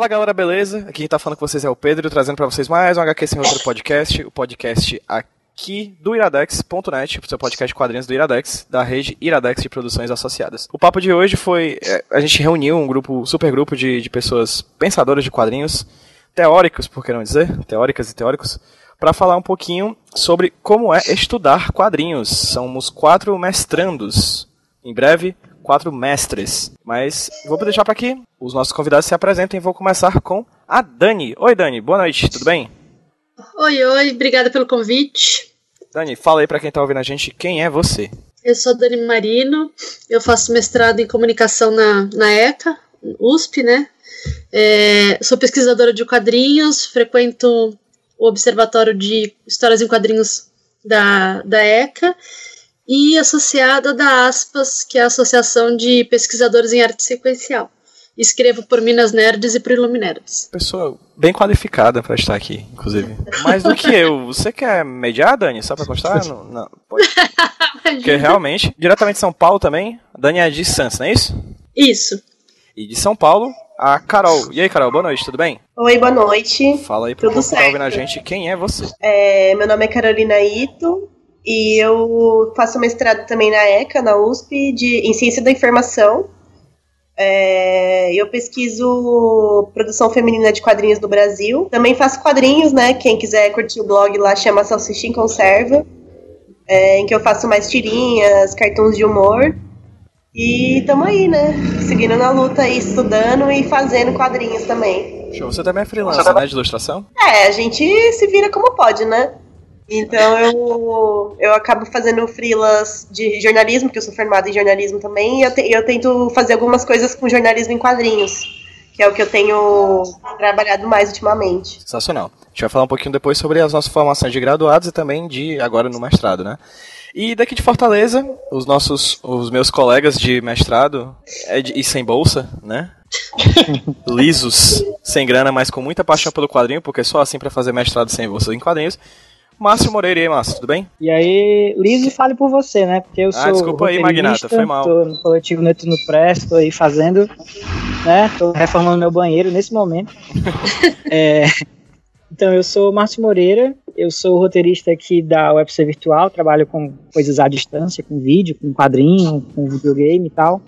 Fala galera, beleza? Aqui quem tá falando com vocês é o Pedro, trazendo para vocês mais um HQ Sem Outro Podcast, o podcast aqui do iradex.net, o seu podcast quadrinhos do Iradex, da rede Iradex de Produções Associadas. O papo de hoje foi, é, a gente reuniu um grupo, super grupo de, de pessoas pensadoras de quadrinhos, teóricos, por que não dizer, teóricas e teóricos, para falar um pouquinho sobre como é estudar quadrinhos. Somos quatro mestrandos. Em breve, quatro mestres. Mas vou deixar para aqui. Os nossos convidados se apresentem e vou começar com a Dani. Oi, Dani. Boa noite. Tudo bem? Oi, oi. Obrigada pelo convite. Dani, fala aí para quem tá ouvindo a gente quem é você. Eu sou Dani Marino. Eu faço mestrado em comunicação na, na ECA, USP, né? É, sou pesquisadora de quadrinhos, frequento o Observatório de Histórias em Quadrinhos da, da ECA e associada da ASPAS, que é a Associação de Pesquisadores em Arte Sequencial. Escrevo por Minas Nerds e por Iluminerds. Pessoa bem qualificada para estar aqui, inclusive. Mais do que eu. Você quer mediar, Dani? Só para constar? não, não. Porque realmente, diretamente de São Paulo também, a Dani é de Santos, não é isso? Isso. E de São Paulo, a Carol. E aí, Carol, boa noite, tudo bem? Oi, boa noite. Fala aí pro povo que tá ouvindo a gente quem é você. É, meu nome é Carolina Ito, e eu faço mestrado também na ECA, na USP, de, em Ciência da Informação. É, eu pesquiso produção feminina de quadrinhos do Brasil. Também faço quadrinhos, né? Quem quiser curtir o blog lá chama Salsicha em Conserva, é, em que eu faço mais tirinhas, cartões de humor. E tamo aí, né? Seguindo na luta aí, estudando e fazendo quadrinhos também. Show. Você também é freelancer, né? De ilustração? É, a gente se vira como pode, né? Então eu, eu acabo fazendo freelas de jornalismo, porque eu sou formada em jornalismo também, e eu, te, eu tento fazer algumas coisas com jornalismo em quadrinhos, que é o que eu tenho trabalhado mais ultimamente. Sensacional. A gente vai falar um pouquinho depois sobre as nossas formações de graduados e também de agora no mestrado, né? E daqui de Fortaleza, os nossos, os meus colegas de mestrado é de, e sem bolsa, né? Lisos, sem grana, mas com muita paixão pelo quadrinho, porque só assim para fazer mestrado sem bolsa em quadrinhos. Márcio Moreira, e aí, Márcio, tudo bem? E aí, Liso, fale por você, né? Porque eu ah, sou. Ah, desculpa aí, Magnata, foi mal. Tô no coletivo Neto no Press, tô aí fazendo, né? Tô reformando meu banheiro nesse momento. é, então, eu sou Márcio Moreira, eu sou roteirista aqui da UFC Virtual, trabalho com coisas à distância, com vídeo, com quadrinho, com videogame e tal.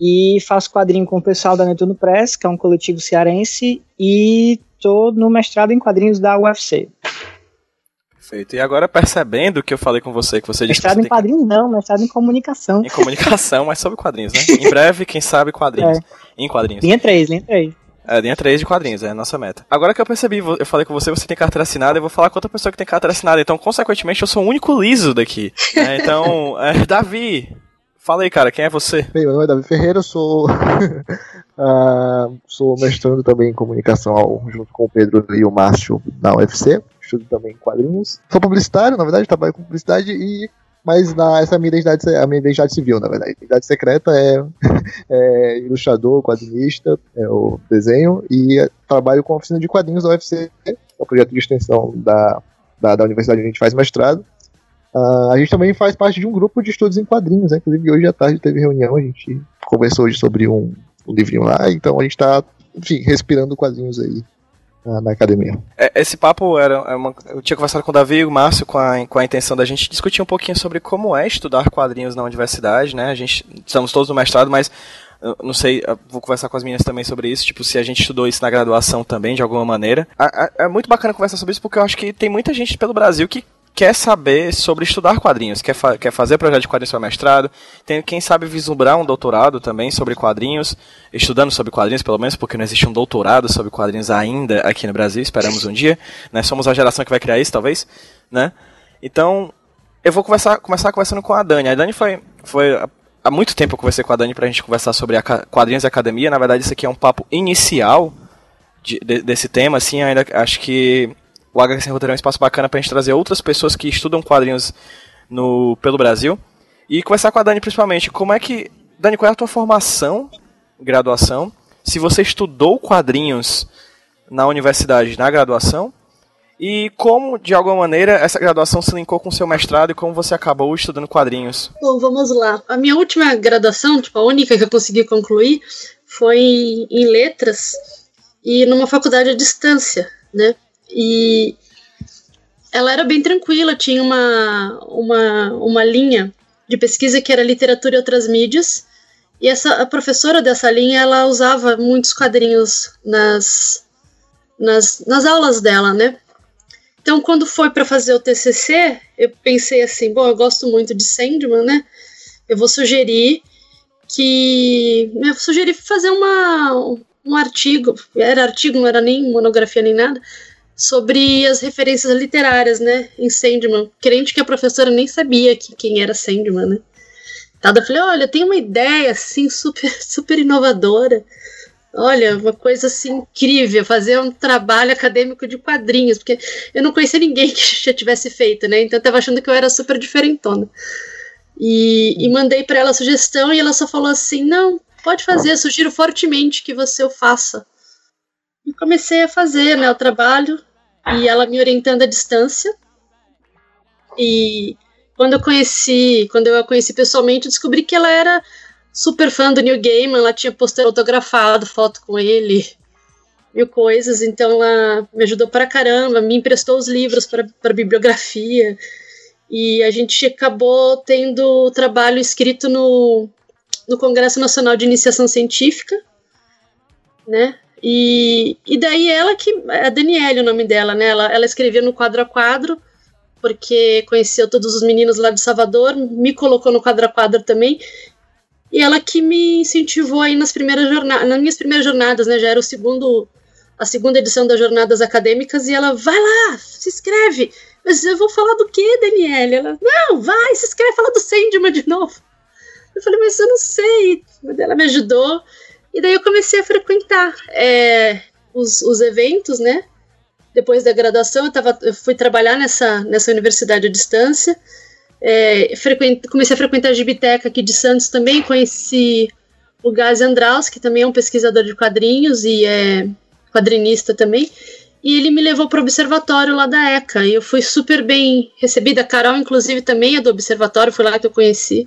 E faço quadrinho com o pessoal da Netuno Press, que é um coletivo cearense, e tô no mestrado em quadrinhos da UFC. Perfeito. E agora percebendo que eu falei com você, que você disse mestrado que em quadrinhos que... não, mestrado em comunicação. Em comunicação, mas sobre quadrinhos, né? Em breve, quem sabe quadrinhos. É. Em quadrinhos. Linha 3, linha 3. É, linha 3 de quadrinhos, é a nossa meta. Agora que eu percebi, eu falei com você, você tem carteira assinada, eu vou falar com outra pessoa que tem carteira assinada. Então, consequentemente, eu sou o único liso daqui. Né? Então, é, Davi, fala aí, cara, quem é você? Bem, meu nome é Davi Ferreira, eu sou. uh, sou mestrando também em comunicação junto com o Pedro e o Márcio da UFC também quadrinhos. Sou publicitário, na verdade, trabalho com publicidade e mas na, essa é a minha identidade, a minha identidade civil, na verdade. Identidade secreta é, é ilustrador, quadrinista, é o desenho, e trabalho com a oficina de quadrinhos da UFC, é o projeto de extensão da, da, da universidade onde a gente faz mestrado. Uh, a gente também faz parte de um grupo de estudos em quadrinhos, né? inclusive hoje à tarde teve reunião, a gente conversou hoje sobre um, um livrinho lá, então a gente está, enfim, respirando quadrinhos aí na academia. É, esse papo era é uma, eu tinha conversado com o Davi e o Márcio com a, com a intenção da gente discutir um pouquinho sobre como é estudar quadrinhos na universidade, né? A gente estamos todos no mestrado, mas não sei, vou conversar com as meninas também sobre isso, tipo, se a gente estudou isso na graduação também, de alguma maneira. É muito bacana conversar sobre isso, porque eu acho que tem muita gente pelo Brasil que quer saber sobre estudar quadrinhos, quer, fa quer fazer projeto de quadrinhos para mestrado, tem quem sabe vislumbrar um doutorado também sobre quadrinhos, estudando sobre quadrinhos pelo menos, porque não existe um doutorado sobre quadrinhos ainda aqui no Brasil, esperamos um dia, né? Somos a geração que vai criar isso, talvez, né? Então, eu vou conversar, começar conversando com a Dani. A Dani foi, foi há muito tempo eu conversei com a Dani pra gente conversar sobre a quadrinhos e academia. Na verdade, isso aqui é um papo inicial de, de, desse tema, assim, ainda acho que o HQ Sem Roteiro é um espaço bacana pra gente trazer outras pessoas que estudam quadrinhos no, pelo Brasil. E conversar com a Dani principalmente, como é que. Dani, qual é a tua formação, graduação? Se você estudou quadrinhos na universidade, na graduação, e como, de alguma maneira, essa graduação se linkou com o seu mestrado e como você acabou estudando quadrinhos? Bom, vamos lá. A minha última graduação, tipo, a única que eu consegui concluir, foi em letras e numa faculdade à distância, né? E ela era bem tranquila, tinha uma, uma, uma linha de pesquisa que era literatura e outras mídias, e essa a professora dessa linha, ela usava muitos quadrinhos nas, nas, nas aulas dela, né? Então, quando foi para fazer o TCC, eu pensei assim, bom, eu gosto muito de Sandman, né? Eu vou sugerir que eu sugeri fazer uma, um artigo, era artigo, não era nem monografia nem nada, sobre as referências literárias, né, em Sandman. Crente que a professora nem sabia que, quem era Sandman, né. Tada, falei, olha, tem uma ideia, assim, super, super inovadora. Olha, uma coisa assim incrível, fazer um trabalho acadêmico de quadrinhos, porque eu não conhecia ninguém que já tivesse feito, né? Então eu tava achando que eu era super diferentona. E, e mandei para ela a sugestão e ela só falou assim: não, pode fazer, sugiro fortemente que você o faça. Comecei a fazer né, o trabalho e ela me orientando à distância. E quando eu conheci, quando eu a conheci pessoalmente, descobri que ela era super fã do New Gaiman, ela tinha pôster autografado, foto com ele, mil coisas, então ela me ajudou para caramba, me emprestou os livros para bibliografia. E a gente acabou tendo trabalho escrito no, no Congresso Nacional de Iniciação Científica, né? E, e daí ela que. A Daniele, o nome dela, né? Ela, ela escrevia no quadro a quadro, porque conheceu todos os meninos lá de Salvador, me colocou no quadro a quadro também. E ela que me incentivou aí nas primeiras jornadas, nas minhas primeiras jornadas, né? Já era o segundo, a segunda edição das jornadas acadêmicas, e ela, vai lá, se inscreve. Mas eu vou falar do que, Daniele? Ela, não, vai, se inscreve, fala do Sandman de novo. Eu falei, mas eu não sei. Ela me ajudou. E daí eu comecei a frequentar é, os, os eventos, né? Depois da graduação, eu, tava, eu fui trabalhar nessa, nessa universidade à distância. É, comecei a frequentar a Gibiteca aqui de Santos também. Conheci o Gás Andraus, que também é um pesquisador de quadrinhos e é quadrinista também. E ele me levou para o observatório lá da ECA. E eu fui super bem recebida. A Carol, inclusive, também é do observatório, foi lá que eu conheci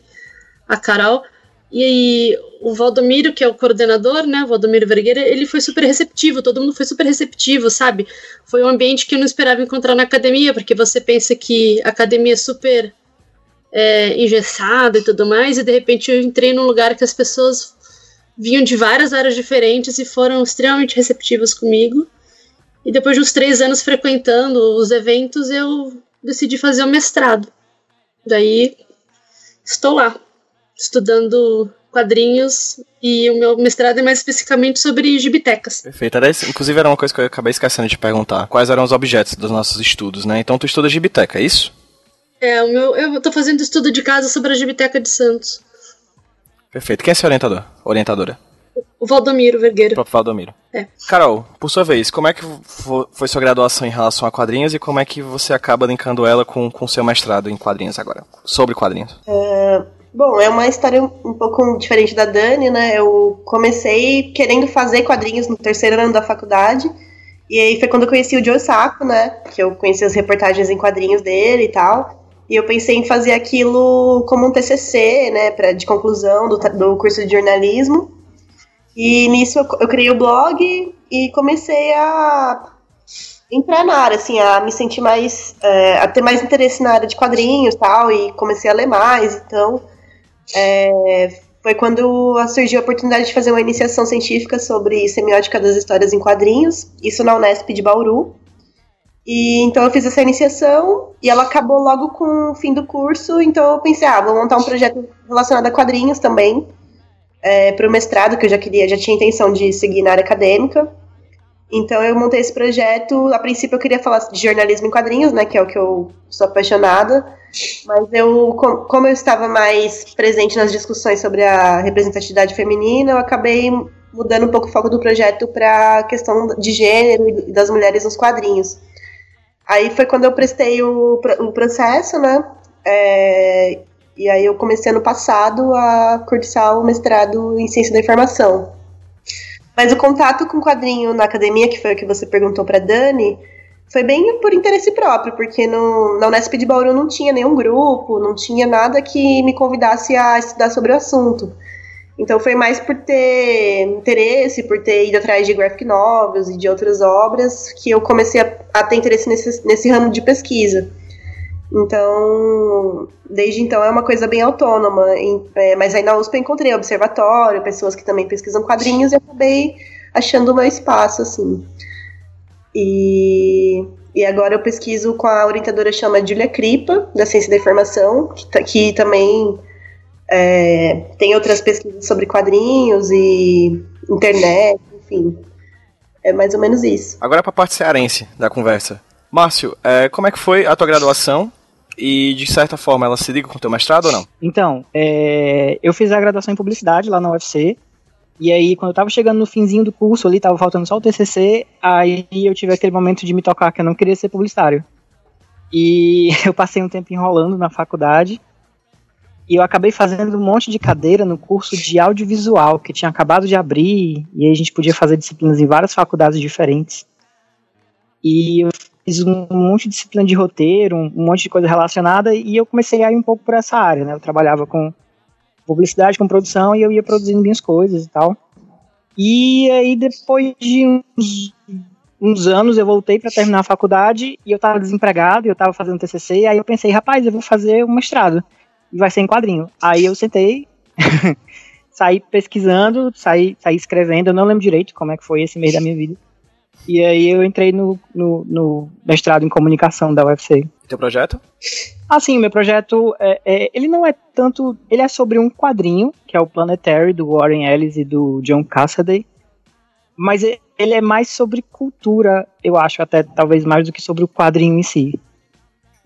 a Carol. E o Valdomiro, que é o coordenador, né, o Valdomiro Vergueira, ele foi super receptivo, todo mundo foi super receptivo, sabe? Foi um ambiente que eu não esperava encontrar na academia, porque você pensa que a academia é super é, engessada e tudo mais, e de repente eu entrei num lugar que as pessoas vinham de várias áreas diferentes e foram extremamente receptivas comigo. E depois de uns três anos frequentando os eventos, eu decidi fazer o mestrado. Daí estou lá, estudando quadrinhos e o meu mestrado é mais especificamente sobre gibitecas. Perfeito. inclusive era uma coisa que eu acabei esquecendo de perguntar. Quais eram os objetos dos nossos estudos, né? Então tu estuda gibiteca, é isso? É, o meu, eu tô fazendo estudo de casa sobre a gibiteca de Santos. Perfeito. Quem é seu orientador? Orientadora? O Valdomiro Vergueiro. O próprio Valdomiro. É. Carol, por sua vez, como é que foi sua graduação em relação a quadrinhos e como é que você acaba linkando ela com o seu mestrado em quadrinhos agora? Sobre quadrinhos. Uh, Bom, é uma história um pouco diferente da Dani, né? Eu comecei querendo fazer quadrinhos no terceiro ano da faculdade. E aí foi quando eu conheci o Joe Sacco, né? Que eu conheci as reportagens em quadrinhos dele e tal. E eu pensei em fazer aquilo como um TCC, né? Pra, de conclusão do, do curso de jornalismo. E nisso eu, eu criei o blog e comecei a entrar na área, assim, a me sentir mais, é, a ter mais interesse na área de quadrinhos e tal, e comecei a ler mais, então é, foi quando surgiu a oportunidade de fazer uma iniciação científica sobre semiótica das histórias em quadrinhos, isso na Unesp de Bauru. E então eu fiz essa iniciação e ela acabou logo com o fim do curso, então eu pensei, ah, vou montar um projeto relacionado a quadrinhos também, é, para o mestrado, que eu já queria, já tinha intenção de seguir na área acadêmica. Então eu montei esse projeto. A princípio eu queria falar de jornalismo em quadrinhos, né, que é o que eu sou apaixonada. Mas eu, como eu estava mais presente nas discussões sobre a representatividade feminina, eu acabei mudando um pouco o foco do projeto para a questão de gênero e das mulheres nos quadrinhos. Aí foi quando eu prestei o, o processo, né? É, e aí eu comecei ano passado a cursar o mestrado em ciência da informação. Mas o contato com o quadrinho na academia, que foi o que você perguntou para Dani, foi bem por interesse próprio, porque no, na Unesp de Bauru não tinha nenhum grupo, não tinha nada que me convidasse a estudar sobre o assunto. Então foi mais por ter interesse, por ter ido atrás de graphic novels e de outras obras que eu comecei a, a ter interesse nesse, nesse ramo de pesquisa. Então, desde então é uma coisa bem autônoma. Em, é, mas aí na USP eu encontrei observatório, pessoas que também pesquisam quadrinhos e acabei achando o meu espaço, assim. E, e agora eu pesquiso com a orientadora chama Julia Kripa, da Ciência da Informação, que, que também é, tem outras pesquisas sobre quadrinhos e internet, enfim. É mais ou menos isso. Agora para a parte cearense da conversa. Márcio, é, como é que foi a tua graduação? E, de certa forma, ela se liga com o teu mestrado ou não? Então, é, eu fiz a graduação em publicidade lá na UFC. E aí, quando eu tava chegando no finzinho do curso ali, tava faltando só o TCC, aí eu tive aquele momento de me tocar que eu não queria ser publicitário. E eu passei um tempo enrolando na faculdade. E eu acabei fazendo um monte de cadeira no curso de audiovisual, que tinha acabado de abrir, e aí a gente podia fazer disciplinas em várias faculdades diferentes. E eu fiz um monte de disciplina de roteiro, um, monte de coisa relacionada, e eu comecei a ir um pouco por essa área, né? Eu trabalhava com publicidade, com produção, e eu ia produzindo minhas coisas e tal. E aí, depois de uns, uns anos, eu voltei para terminar a faculdade, e eu estava desempregado, e eu estava fazendo TCC, e aí eu pensei, rapaz, eu vou fazer um mestrado e vai ser em quadrinho. Aí eu sentei, saí pesquisando, saí, saí escrevendo, eu não lembro direito como é que foi esse mês da minha vida. E aí eu entrei no, no, no mestrado em comunicação da UFC. E teu projeto? Assim, meu projeto, é, é, ele não é tanto, ele é sobre um quadrinho, que é o Planetary, do Warren Ellis e do John Cassaday, mas ele é mais sobre cultura, eu acho, até talvez mais do que sobre o quadrinho em si.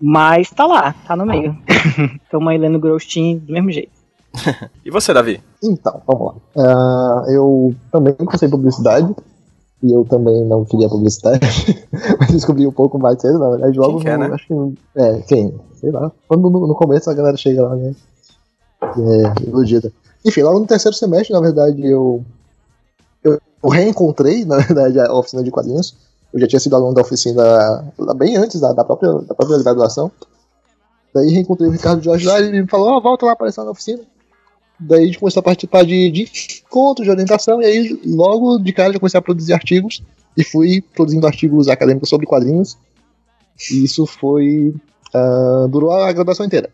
Mas tá lá, tá no meio. Tamo aí lendo Grostin do mesmo jeito. e você, Davi? Então, vamos lá. Uh, eu também comecei publicidade. E eu também não queria publicidade. mas descobri um pouco mais cedo, na verdade, logo quem quer, no, né? acho que. É, quem? Sei lá. Quando no, no começo a galera chega lá, né? É, iludida. Enfim, logo no terceiro semestre, na verdade, eu. Eu, eu reencontrei, na verdade, a oficina de quadrinhos eu já tinha sido aluno da oficina bem antes da, da, própria, da própria graduação. Daí reencontrei o Ricardo Jorge lá e ele me falou: Ó, oh, volta lá aparecer na oficina. Daí a gente começou a participar de, de encontros, de orientação, e aí logo de cara já comecei a produzir artigos e fui produzindo artigos acadêmicos sobre quadrinhos. E isso foi. Uh, durou a graduação inteira.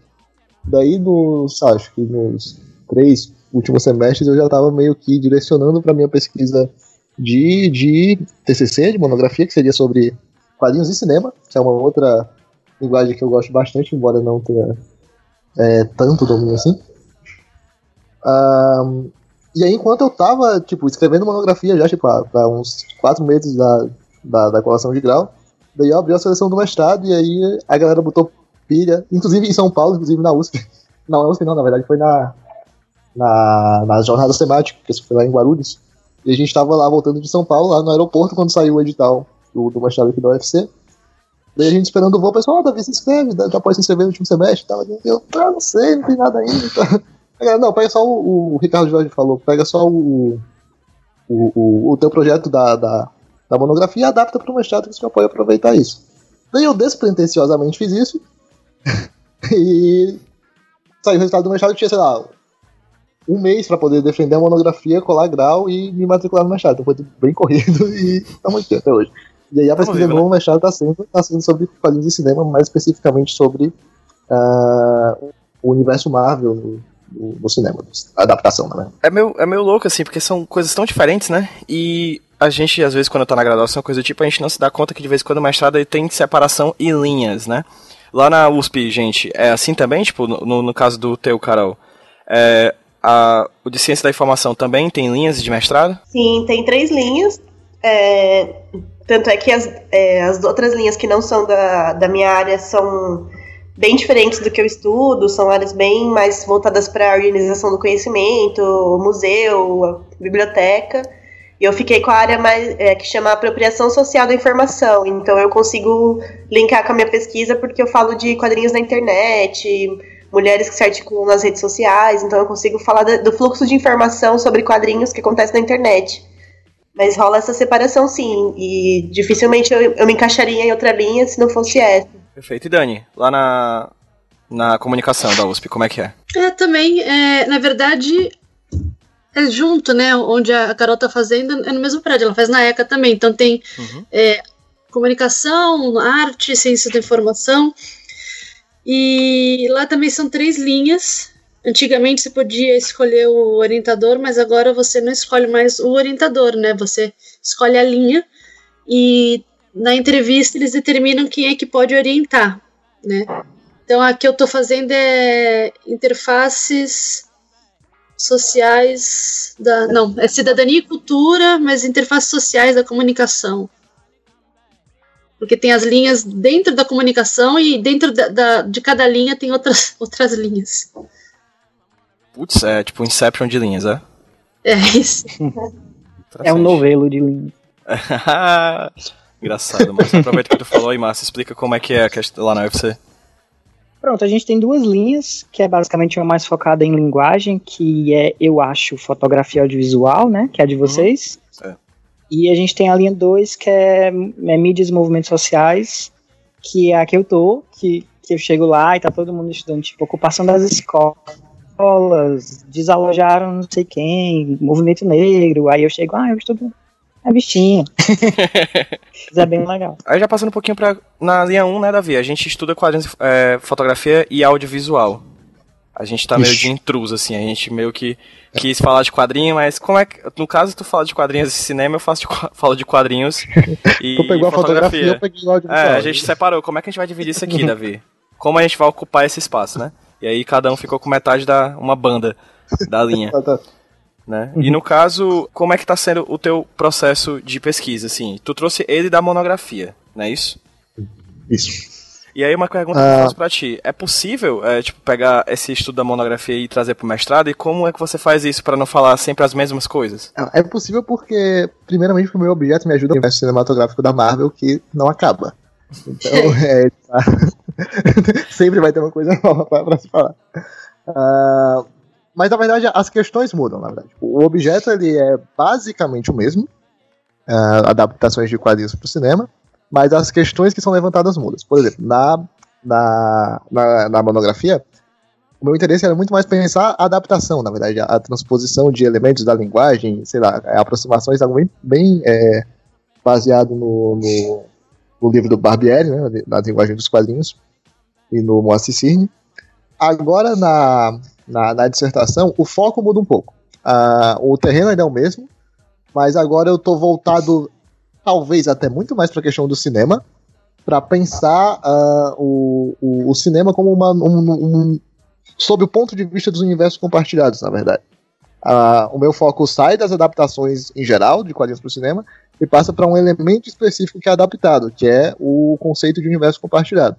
Daí, nos, acho que nos três últimos semestres, eu já estava meio que direcionando para minha pesquisa de, de TCC, de monografia, que seria sobre quadrinhos e cinema, que é uma outra linguagem que eu gosto bastante, embora não tenha é, tanto domínio assim. Um, e aí, enquanto eu tava, tipo, escrevendo monografia já, tipo, há, uns quatro meses da, da, da colação de grau, daí eu abri a seleção do mestrado e aí a galera botou pilha, inclusive em São Paulo, inclusive na USP. Não, na USP não, na verdade, foi na, na, nas jornadas temáticas, foi lá em Guarulhos. E a gente tava lá voltando de São Paulo, lá no aeroporto, quando saiu o edital do, do mestrado aqui da UFC. Daí a gente esperando o voo, o pessoal, ah, Davi, se inscreve, já pode se inscrever no último semestre e. Eu, ah, não sei, não tem nada ainda. Não, pega só o, o Ricardo Jorge falou, pega só o, o, o, o teu projeto da, da, da monografia e adapta para o mestrado que você pode aproveitar isso. Daí eu despretensiosamente fiz isso. e saiu o resultado do mestrado tinha, sei lá, um mês para poder defender a monografia, colar grau e me matricular no mestrado. Então foi bem corrido e estamos aqui até hoje. E aí a pesquisa do né? mestrado está sendo, tá sendo sobre quadrinhos de cinema, mais especificamente sobre uh, o universo Marvel no, no, no cinema, a adaptação, né? É meio, é meio louco, assim, porque são coisas tão diferentes, né? E a gente, às vezes, quando tá na graduação, coisa do tipo, a gente não se dá conta que de vez em quando o mestrado tem separação e linhas, né? Lá na USP, gente, é assim também? Tipo, no, no caso do teu, Carol, é, a, o de ciência da informação também tem linhas de mestrado? Sim, tem três linhas. É, tanto é que as, é, as outras linhas que não são da, da minha área são bem diferentes do que eu estudo, são áreas bem mais voltadas para a organização do conhecimento, museu, biblioteca. E eu fiquei com a área mais é, que chama apropriação social da informação. Então eu consigo linkar com a minha pesquisa porque eu falo de quadrinhos na internet, mulheres que se articulam nas redes sociais, então eu consigo falar do fluxo de informação sobre quadrinhos que acontece na internet. Mas rola essa separação sim, e dificilmente eu, eu me encaixaria em outra linha se não fosse essa. Perfeito. E Dani, lá na, na comunicação da USP, como é que é? É, também, é, na verdade, é junto, né? Onde a Carol tá fazendo é no mesmo prédio, ela faz na ECA também. Então tem uhum. é, comunicação, arte, ciência da informação. E lá também são três linhas. Antigamente você podia escolher o orientador, mas agora você não escolhe mais o orientador, né? Você escolhe a linha e na entrevista eles determinam quem é que pode orientar, né? Então a que eu estou fazendo é interfaces sociais da. Não, é cidadania e cultura, mas interfaces sociais da comunicação. Porque tem as linhas dentro da comunicação e dentro da, da de cada linha tem outras, outras linhas. Putz, é tipo Inception de linhas, é? É isso. é um novelo de linhas. Engraçado, mas aproveita que tu falou aí, Márcio, explica como é que é lá na UFC. Pronto, a gente tem duas linhas, que é basicamente uma mais focada em linguagem, que é, eu acho, fotografia audiovisual, né, que é a de uhum. vocês. Uhum. É. E a gente tem a linha 2, que é, é mídias e movimentos sociais, que é a que eu tô, que, que eu chego lá e tá todo mundo estudando, tipo, ocupação das escolas, desalojaram não sei quem, movimento negro, aí eu chego, ah, eu estudo a bichinha. Mas é bem legal. Aí já passando um pouquinho pra, na linha 1, né, Davi? A gente estuda quadrinhos, é, fotografia e audiovisual. A gente tá meio de intruso, assim, a gente meio que quis falar de quadrinho, mas como é que. No caso, tu fala de quadrinhos e cinema, eu faço de, falo de quadrinhos e. tu pegou a fotografia, eu peguei o audiovisual. É, a gente separou. Como é que a gente vai dividir isso aqui, Davi? Como a gente vai ocupar esse espaço, né? E aí cada um ficou com metade da. uma banda da linha. Né? Uhum. E no caso, como é que tá sendo o teu processo de pesquisa, assim? Tu trouxe ele da monografia, não é isso? Isso. E aí uma pergunta que eu ah. faço pra ti, é possível, é, tipo, pegar esse estudo da monografia e trazer pro mestrado, e como é que você faz isso para não falar sempre as mesmas coisas? É possível porque, primeiramente, porque o meu objeto me ajuda no universo cinematográfico da Marvel, que não acaba. Então, é, tá. sempre vai ter uma coisa nova pra, pra se falar. Uh, mas na verdade as questões mudam, na verdade. O objeto ele é basicamente o mesmo, uh, adaptações de quadrinhos para o cinema, mas as questões que são levantadas mudam. Por exemplo, na, na, na, na, monografia, o meu interesse era muito mais pensar a adaptação, na verdade, a, a transposição de elementos da linguagem, sei lá, aproximações, algo bem, bem é, baseado no, no, no, livro do Barbieri, né, na linguagem dos quadrinhos, e no Moacir Cirne. Agora, na, na, na dissertação, o foco muda um pouco. Uh, o terreno ainda é o mesmo, mas agora eu estou voltado, talvez até muito mais para a questão do cinema, para pensar uh, o, o, cinema como uma, um, um, sob o ponto de vista dos universos compartilhados, na verdade. Uh, o meu foco sai das adaptações em geral de quadrinhos para o cinema e passa para um elemento específico que é adaptado, que é o conceito de universo compartilhado.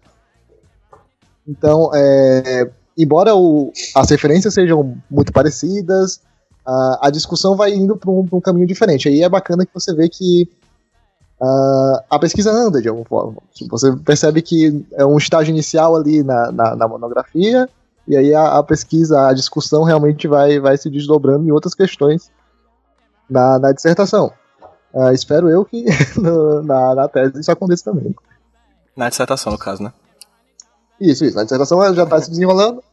Então, é, embora o, as referências sejam muito parecidas, a, a discussão vai indo para um, um, caminho diferente. Aí é bacana que você vê que uh, a pesquisa anda de alguma forma. Você percebe que é um estágio inicial ali na, na, na monografia, e aí a, a, pesquisa, a discussão realmente vai, vai se desdobrando em outras questões na, na dissertação. Uh, espero eu que no, na, na tese isso aconteça também. Na dissertação, no caso, né? Isso, isso. Na dissertação já está se desenrolando.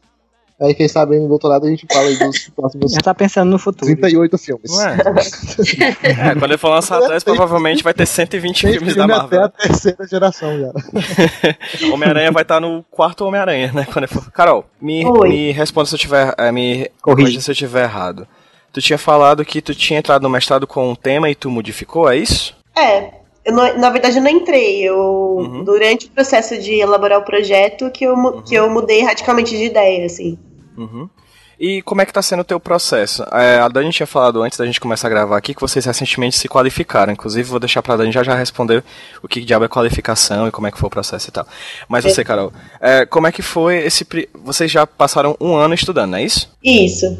Aí, quem sabe, no doutorado a gente fala dos próximos. Já tá pensando no futuro. 38 filmes. Ué. é, quando ele for lançar atrás, provavelmente vai ter 120 filmes filme da Marvel. Até a terceira geração já. Homem-Aranha vai estar tá no quarto Homem-Aranha, né? Quando for... Carol, me, me responda se eu tiver. É, me corrija se eu tiver errado. Tu tinha falado que tu tinha entrado no mestrado com um tema e tu modificou, é isso? É, eu não, na verdade, eu não entrei. Eu, uhum. Durante o processo de elaborar o projeto, que eu, uhum. que eu mudei radicalmente de ideia, assim. Uhum. E como é que está sendo o teu processo? É, a Dani tinha falado antes da gente começar a gravar aqui que vocês recentemente se qualificaram. Inclusive, vou deixar para a Dani já já responder o que diabo é qualificação e como é que foi o processo e tal. Mas você, Carol, é, como é que foi esse... Vocês já passaram um ano estudando, não é isso? Isso.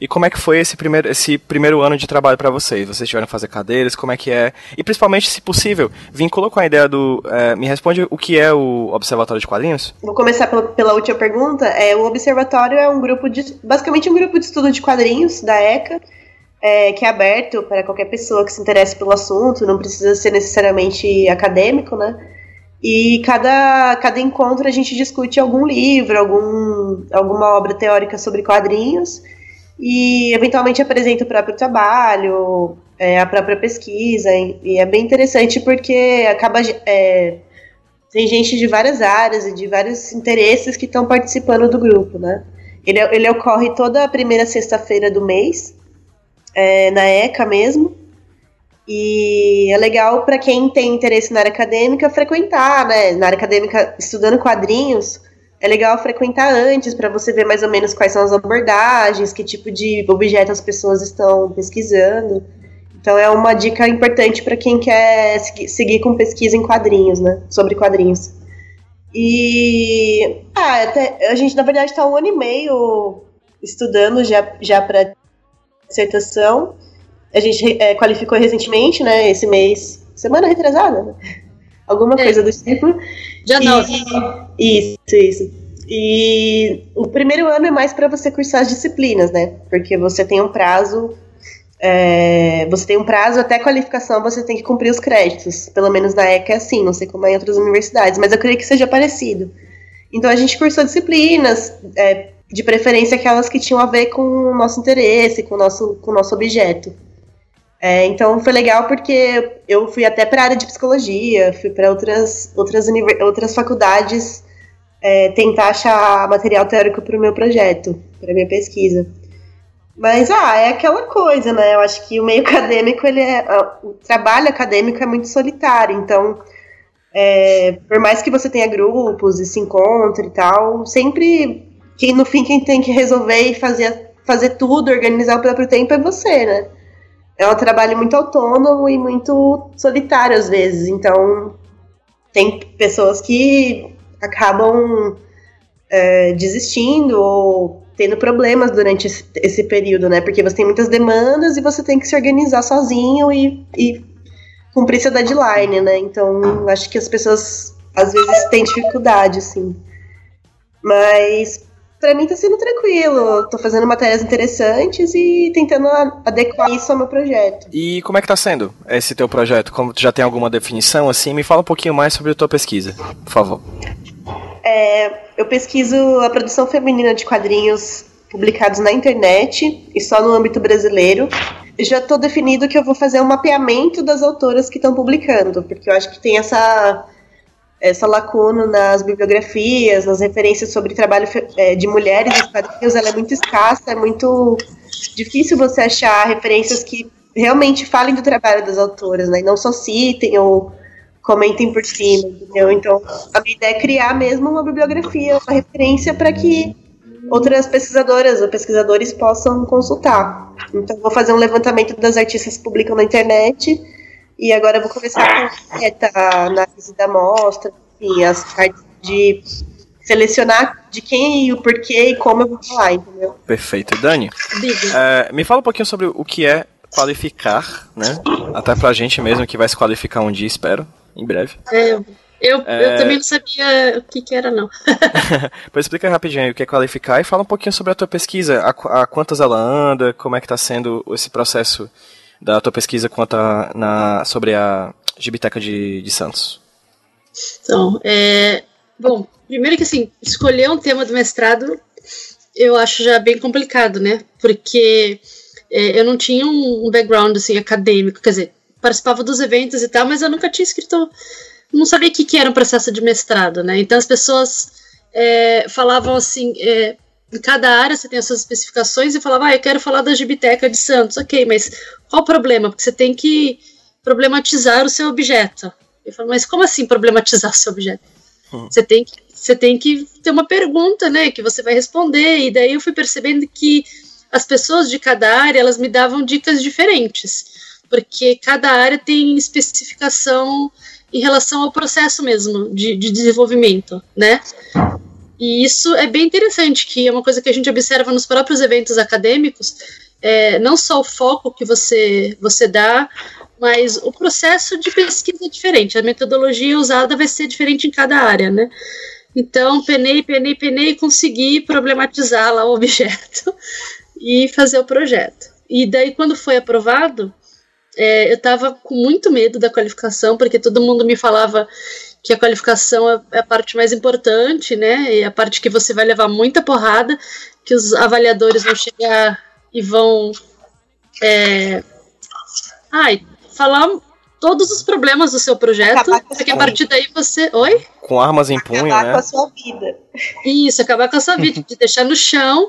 E como é que foi esse primeiro, esse primeiro ano de trabalho para vocês? Vocês tiveram que fazer cadeiras? Como é que é? E principalmente, se possível, vincula com a ideia do. É, me responde o que é o Observatório de Quadrinhos? Vou começar pela, pela última pergunta. É, o Observatório é um grupo de. basicamente um grupo de estudo de quadrinhos da ECA. É, que é aberto para qualquer pessoa que se interesse pelo assunto, não precisa ser necessariamente acadêmico, né? E cada, cada encontro a gente discute algum livro, algum, alguma obra teórica sobre quadrinhos e eventualmente apresenta o próprio trabalho, é, a própria pesquisa, e, é bem interessante porque acaba. É, tem gente de várias áreas e de vários interesses que estão participando do grupo, né? Ele, ele ocorre toda a primeira sexta-feira do mês, é, na ECA mesmo. E é legal para quem tem interesse na área acadêmica frequentar, né? Na área acadêmica, estudando quadrinhos, é legal frequentar antes para você ver mais ou menos quais são as abordagens, que tipo de objeto as pessoas estão pesquisando. Então é uma dica importante para quem quer seguir com pesquisa em quadrinhos, né? Sobre quadrinhos. E ah, até, a gente na verdade está um ano e meio estudando já, já para dissertação. A gente é, qualificou recentemente, né? Esse mês, semana retrasada, né? Alguma é. coisa do tipo. Já não. Isso, isso. E o primeiro ano é mais para você cursar as disciplinas, né? Porque você tem um prazo. É, você tem um prazo até qualificação, você tem que cumprir os créditos. Pelo menos na ECA é assim, não sei como é em outras universidades, mas eu creio que seja parecido. Então a gente cursou disciplinas, é, de preferência aquelas que tinham a ver com o nosso interesse, com o nosso, com o nosso objeto. É, então foi legal porque eu fui até para a área de psicologia, fui para outras, outras, outras faculdades é, tentar achar material teórico para o meu projeto, para minha pesquisa. Mas, ah, é aquela coisa, né? Eu acho que o meio acadêmico, ele é, o trabalho acadêmico é muito solitário, então, é, por mais que você tenha grupos e se encontre e tal, sempre, quem no fim, quem tem que resolver e fazer, fazer tudo, organizar o próprio tempo é você, né? É um trabalho muito autônomo e muito solitário às vezes. Então, tem pessoas que acabam é, desistindo ou tendo problemas durante esse, esse, período, né? Porque você tem muitas demandas e você tem que se organizar sozinho e, e cumprir seu deadline, né? Então, acho que as pessoas às vezes têm dificuldade, assim. Mas para mim tá sendo tranquilo. Tô fazendo matérias interessantes e tentando adequar isso ao meu projeto. E como é que tá sendo esse teu projeto? Como tu já tem alguma definição assim? Me fala um pouquinho mais sobre a tua pesquisa, por favor. É, eu pesquiso a produção feminina de quadrinhos publicados na internet e só no âmbito brasileiro. Já estou definido que eu vou fazer um mapeamento das autoras que estão publicando, porque eu acho que tem essa essa lacuna nas bibliografias, nas referências sobre trabalho é, de mulheres nos quadrinhos, ela é muito escassa, é muito difícil você achar referências que realmente falem do trabalho das autoras, né? E não só citem ou comentem por cima, entendeu? Então, a minha ideia é criar mesmo uma bibliografia, uma referência para que outras pesquisadoras ou pesquisadores possam consultar. Então, vou fazer um levantamento das artistas que publicam na internet e agora eu vou começar com a análise da amostra, enfim, as partes de selecionar de quem e o porquê e como eu vou falar, entendeu? Perfeito. Dani, é, me fala um pouquinho sobre o que é qualificar, né? Até pra gente mesmo que vai se qualificar um dia, espero, em breve. É, eu, é... eu também não sabia o que, que era, não. pois explica rapidinho aí o que é qualificar e fala um pouquinho sobre a tua pesquisa, a, a quantas ela anda, como é que tá sendo esse processo da tua pesquisa quanto a, na, sobre a Gibiteca de, de Santos. Então, é, bom, primeiro que assim, escolher um tema do mestrado eu acho já bem complicado, né? Porque é, eu não tinha um background assim acadêmico, quer dizer, participava dos eventos e tal, mas eu nunca tinha escrito, não sabia o que, que era um processo de mestrado, né? Então as pessoas é, falavam assim, é, em cada área você tem as suas especificações e falava, ah, eu quero falar da Gibiteca de Santos. Ok, mas qual o problema? Porque você tem que problematizar o seu objeto. Eu falo, mas como assim problematizar o seu objeto? Hum. Você tem que você tem que ter uma pergunta, né, que você vai responder. E daí eu fui percebendo que as pessoas de cada área elas me davam dicas diferentes, porque cada área tem especificação em relação ao processo mesmo de, de desenvolvimento, né? E isso é bem interessante, que é uma coisa que a gente observa nos próprios eventos acadêmicos, é, não só o foco que você, você dá, mas o processo de pesquisa é diferente, a metodologia usada vai ser diferente em cada área, né? Então, penei, penei, penei consegui problematizar lá o objeto e fazer o projeto. E daí, quando foi aprovado, é, eu estava com muito medo da qualificação, porque todo mundo me falava que a qualificação é, é a parte mais importante, né? E a parte que você vai levar muita porrada, que os avaliadores vão chegar e vão é, ai, falar todos os problemas do seu projeto, porque a partir daí você. Oi? Com armas em punho, acabar né? com a sua vida. Isso, acabar com a sua vida, te deixar no chão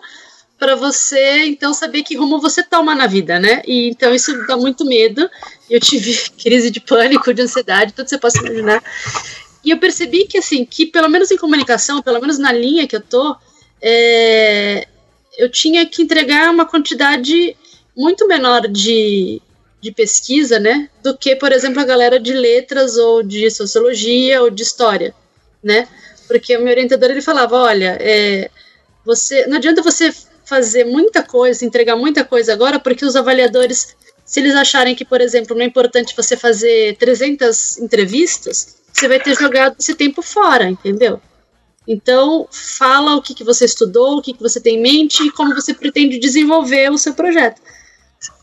para você então saber que rumo você toma na vida, né? E então isso dá muito medo. Eu tive crise de pânico, de ansiedade, tudo que você possa imaginar. E eu percebi que assim, que pelo menos em comunicação, pelo menos na linha que eu tô, é, eu tinha que entregar uma quantidade muito menor de, de pesquisa, né, do que, por exemplo, a galera de letras ou de sociologia ou de história, né? Porque o meu orientador ele falava, olha, é, você não adianta você fazer muita coisa, entregar muita coisa agora, porque os avaliadores, se eles acharem que, por exemplo, não é importante você fazer 300 entrevistas, você vai ter jogado esse tempo fora, entendeu? Então, fala o que, que você estudou, o que, que você tem em mente e como você pretende desenvolver o seu projeto.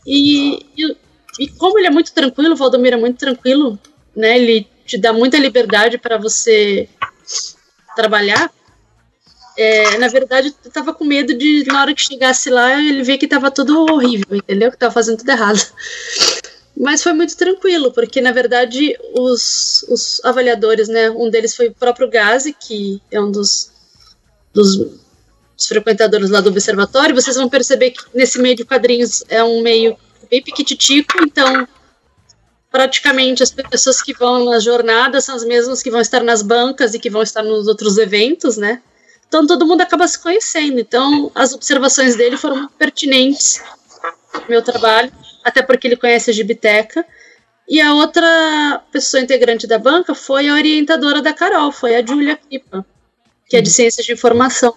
E, e, e como ele é muito tranquilo, o Valdomiro é muito tranquilo, né? Ele te dá muita liberdade para você trabalhar. É, na verdade, eu tava com medo de, na hora que chegasse lá, ele ver que tava tudo horrível, entendeu? Que tava fazendo tudo errado. Mas foi muito tranquilo, porque na verdade os, os avaliadores, né? Um deles foi o próprio Gazi, que é um dos, dos, dos frequentadores lá do observatório. Vocês vão perceber que nesse meio de quadrinhos é um meio bem piquititico, então praticamente as pessoas que vão nas jornadas são as mesmas que vão estar nas bancas e que vão estar nos outros eventos, né? Então todo mundo acaba se conhecendo. Então as observações dele foram muito pertinentes ao meu trabalho, até porque ele conhece a Gibiteca. E a outra pessoa integrante da banca foi a orientadora da Carol, foi a Júlia Pipa, que é de ciências de informação.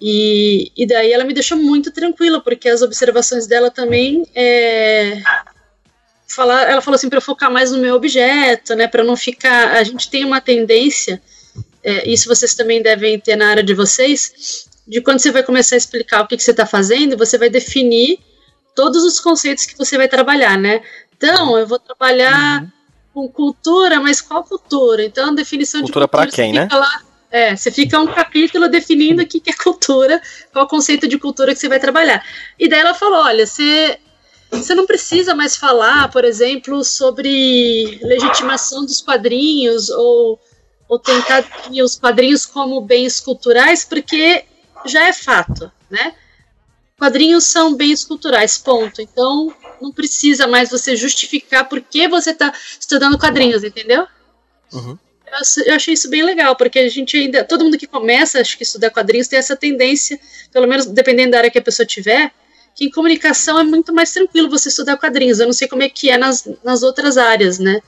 E, e daí ela me deixou muito tranquila, porque as observações dela também é, falar, ela falou assim para eu focar mais no meu objeto, né, para não ficar. A gente tem uma tendência, é, isso vocês também devem ter na área de vocês, de quando você vai começar a explicar o que, que você está fazendo, você vai definir todos os conceitos que você vai trabalhar, né? Então, eu vou trabalhar uhum. com cultura, mas qual cultura? Então, a definição cultura de cultura. para quem, né? Lá, é, você fica um capítulo definindo o que, que é cultura, qual o conceito de cultura que você vai trabalhar. E daí ela falou: olha, você você não precisa mais falar, por exemplo, sobre legitimação dos quadrinhos ou, ou tentar definir os quadrinhos como bens culturais, porque já é fato, né? Quadrinhos são bens culturais, ponto. Então, não precisa mais você justificar por que você está estudando quadrinhos, entendeu? Uhum. Eu, eu, achei isso bem legal, porque a gente ainda. Todo mundo que começa, acho que estudar quadrinhos, tem essa tendência, pelo menos dependendo da área que a pessoa tiver, que em comunicação é muito mais tranquilo você estudar quadrinhos. Eu não sei como é que é nas, nas outras áreas, né?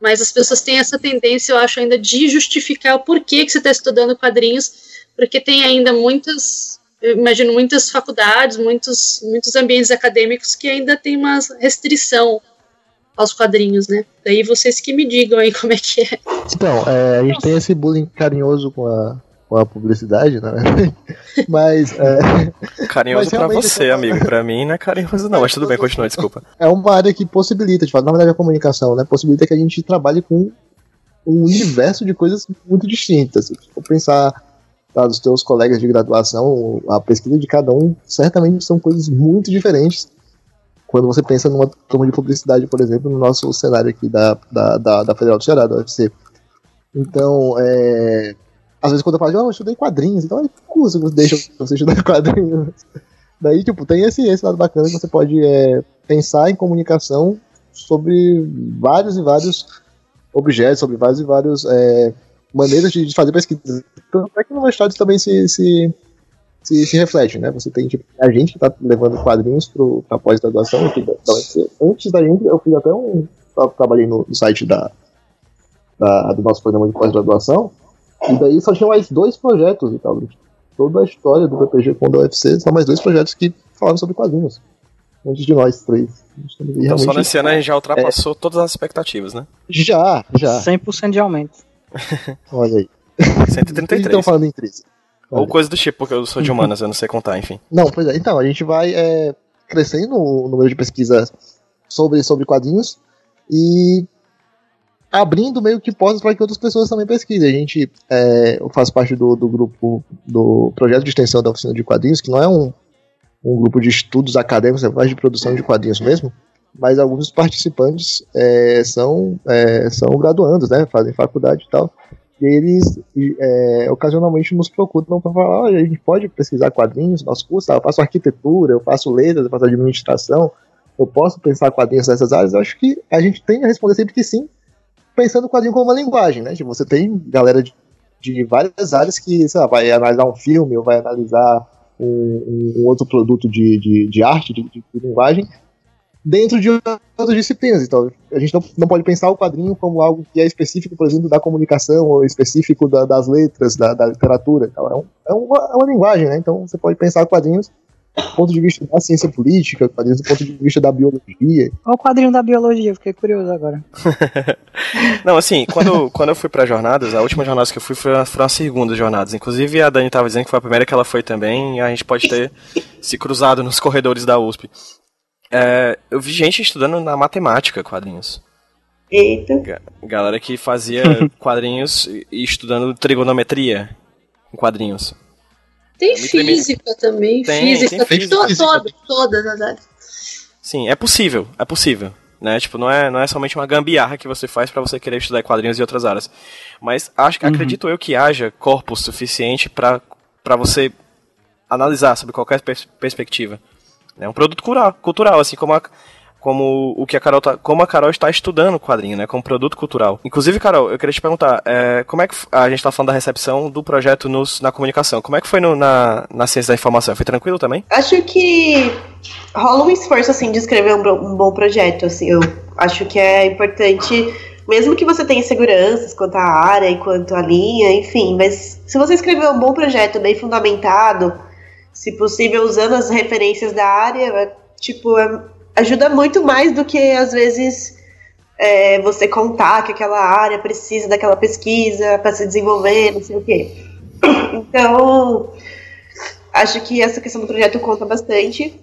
Mas as pessoas têm essa tendência, eu acho, ainda de justificar o porquê que você está estudando quadrinhos, porque tem ainda muitas imagino muitas faculdades, muitos, muitos ambientes acadêmicos que ainda tem uma restrição aos quadrinhos, né? Daí vocês que me digam aí como é que é. Então, é, a gente tem esse bullying carinhoso com a, com a publicidade, né? Mas. É, carinhoso mas pra você, amigo. Pra mim não é carinhoso, não. Mas tudo bem, continua, desculpa. É uma área que possibilita, de fato, na verdade, a comunicação, né? Possibilita que a gente trabalhe com um universo de coisas muito distintas. Se for pensar tá, dos teus colegas de graduação, a pesquisa de cada um certamente são coisas muito diferentes. Quando você pensa numa turma de publicidade, por exemplo, no nosso cenário aqui da, da, da, da Federal do Ceará, da UFC. Então, é, às vezes quando eu falo, oh, eu estudei quadrinhos, então é curso deixa você estudar quadrinhos. Daí, tipo, tem esse, esse lado bacana que você pode é, pensar em comunicação sobre vários e vários objetos, sobre vários e vários é, maneiras de, de fazer pesquisa. Então, é que no mestrado também se, se, se, se, reflete, né? Você tem tipo, a gente que está levando quadrinhos para pós-graduação. Antes da gente, eu fiz até um. Eu trabalhei no, no site da, da, do nosso programa de pós-graduação, e daí só tinha mais dois projetos e tal. Toda a história do PPG com o UFC são mais dois projetos que falaram sobre quadrinhos. Antes de nós três. Então só nesse ano a gente já ultrapassou é, todas as expectativas, né? Já, já. 100% de aumento. Olha aí. 133. Estão falando em 13. Olha. Ou coisa do tipo, porque eu sou de humanas, eu não sei contar, enfim. Não, pois é. Então, a gente vai é, crescendo o número de pesquisas sobre, sobre quadrinhos e abrindo meio que portas para que outras pessoas também pesquisem. A gente é, faz parte do, do grupo do projeto de extensão da oficina de quadrinhos, que não é um, um grupo de estudos acadêmicos, é mais de produção de quadrinhos mesmo, mas alguns dos participantes é, são, é, são graduandos, né? Fazem faculdade e tal. E eles é, ocasionalmente nos procuram para falar: olha, a gente pode pesquisar quadrinhos, nosso curso, eu faço arquitetura, eu faço letras, eu faço administração, eu posso pensar quadrinhos nessas áreas. Eu acho que a gente tem a responder sempre que sim, pensando o quadrinho como uma linguagem, né? Tipo, você tem galera de, de várias áreas que, sei lá, vai analisar um filme ou vai analisar um, um outro produto de, de, de arte, de, de, linguagem, dentro de outras disciplinas. Então, a gente não, não pode pensar o quadrinho como algo que é específico, por exemplo, da comunicação ou específico da, das letras, da, da literatura. Então, é, um, é, uma, é uma linguagem, né? Então, você pode pensar quadrinhos do ponto de vista da ciência política, quadrinhos do ponto de vista da biologia. Olha o quadrinho da biologia, fiquei curioso agora. Não, assim, quando, quando eu fui para jornadas, a última jornada que eu fui foi, foram as segundas jornadas. Inclusive, a Dani estava dizendo que foi a primeira que ela foi também, e a gente pode ter se cruzado nos corredores da USP. É, eu vi gente estudando na matemática quadrinhos. Eita. Galera que fazia quadrinhos e estudando trigonometria em quadrinhos. Tem física também, tem, física, tem física. To, todas, todas as áreas. Sim, é possível, é possível. Né? Tipo, não é, não é somente uma gambiarra que você faz para você querer estudar quadrinhos e outras áreas. Mas acho, uhum. acredito eu que haja corpo suficiente para você analisar sobre qualquer pers perspectiva. É um produto cultural, cultural assim como a, como o que a Carol tá, como a Carol está estudando o quadrinho, né, como produto cultural. Inclusive, Carol, eu queria te perguntar, é, como é que a gente está falando da recepção do projeto nos, na comunicação? Como é que foi no, na, na ciência da informação? Foi tranquilo também? Acho que rola um esforço assim de escrever um, um bom projeto, assim. Eu acho que é importante mesmo que você tenha inseguranças quanto à área e quanto à linha, enfim, mas se você escrever um bom projeto bem fundamentado, se possível, usando as referências da área, é, tipo, é, ajuda muito mais do que às vezes é, você contar que aquela área precisa daquela pesquisa para se desenvolver, não sei o quê. Então, acho que essa questão do projeto conta bastante.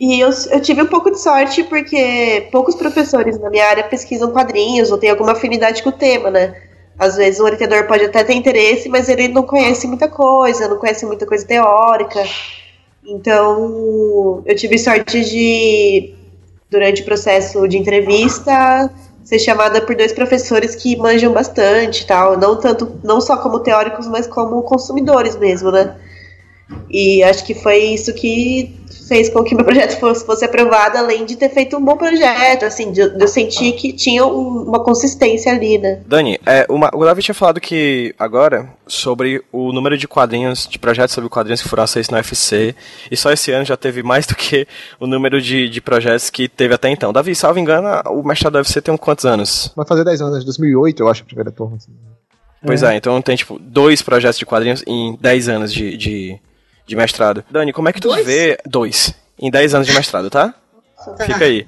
E eu, eu tive um pouco de sorte porque poucos professores na minha área pesquisam quadrinhos ou têm alguma afinidade com o tema, né? Às vezes o orientador pode até ter interesse, mas ele não conhece muita coisa, não conhece muita coisa teórica. Então, eu tive sorte de, durante o processo de entrevista, ser chamada por dois professores que manjam bastante tal, não tanto, não só como teóricos, mas como consumidores mesmo, né? E acho que foi isso que fez com que meu projeto fosse, fosse aprovado, além de ter feito um bom projeto, assim, de, de eu sentir que tinha um, uma consistência ali, né? Dani, é, uma, o Davi tinha falado que agora sobre o número de quadrinhos, de projetos sobre quadrinhos que foram aceitos no UFC, e só esse ano já teve mais do que o número de, de projetos que teve até então. Davi, salvo engano, o mestrado do UFC tem um quantos anos? Vai fazer 10 anos, 2008 eu acho, a primeira turma. Assim. Pois é. é, então tem tipo dois projetos de quadrinhos em 10 anos de, de de mestrado. Dani, como é que tu dois? vê. Dois. Em 10 anos de mestrado, tá? Fica aí.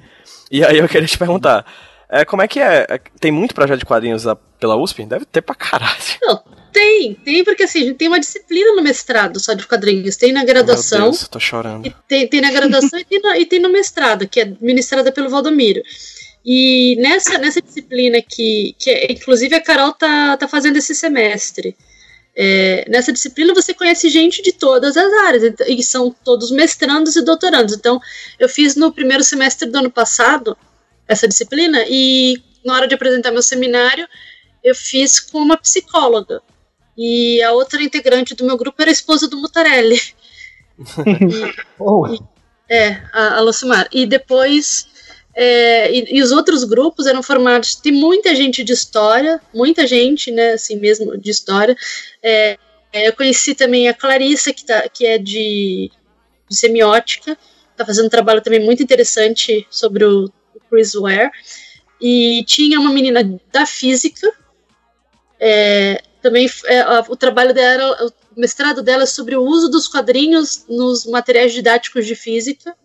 E aí eu queria te perguntar. É, como é que é? é tem muito projeto de quadrinhos pela USP? Deve ter pra caralho. Não, tem, tem, porque assim, a gente tem uma disciplina no mestrado só de quadrinhos. Tem na graduação. Meu Deus, tô chorando. tem, tem na graduação e, tem no, e tem no mestrado, que é ministrada pelo Valdomiro. E nessa, nessa disciplina que, que é, inclusive a Carol tá, tá fazendo esse semestre. É, nessa disciplina você conhece gente de todas as áreas, e são todos mestrandos e doutorandos. Então, eu fiz no primeiro semestre do ano passado essa disciplina, e na hora de apresentar meu seminário, eu fiz com uma psicóloga. E a outra integrante do meu grupo era a esposa do Mutarelli. e, oh. e, é, a, a Lucimar. E depois é, e, e, os outros grupos eram formados de muita gente de história, muita gente, né, assim mesmo, de história. É, é eu conheci também a Clarissa, que, tá, que é de, de semiótica, está fazendo um trabalho também muito interessante sobre o, o Chris Ware. E tinha uma menina da física, é, também é, o trabalho dela, o mestrado dela é sobre o uso dos quadrinhos nos materiais didáticos de física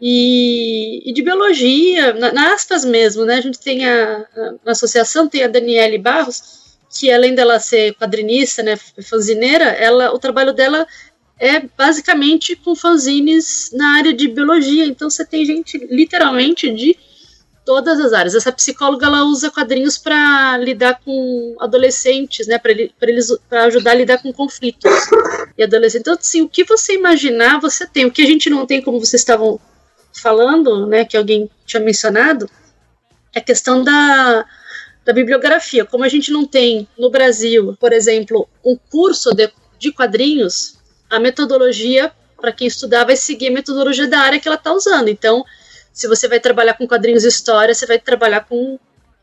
e, e de biologia, na, na, aspas mesmo, né? A gente tem a, a, na associação tem a Daniele Barros, que além dela ser quadrinista, né, fanzineira, ela, o trabalho dela é basicamente com fanzines na área de biologia. Então você tem gente literalmente de todas as áreas. Essa psicóloga ela usa quadrinhos para lidar com adolescentes, né, para eles para ajudar a lidar com conflitos e adolescentes. Então, assim, o que você imaginar, você tem. O que a gente não tem, como vocês estavam falando, né, que alguém tinha mencionado, é a questão da, da bibliografia. Como a gente não tem no Brasil, por exemplo, um curso de, de quadrinhos, a metodologia para quem estudar vai seguir a metodologia da área que ela está usando. Então, se você vai trabalhar com quadrinhos de história, você vai trabalhar com,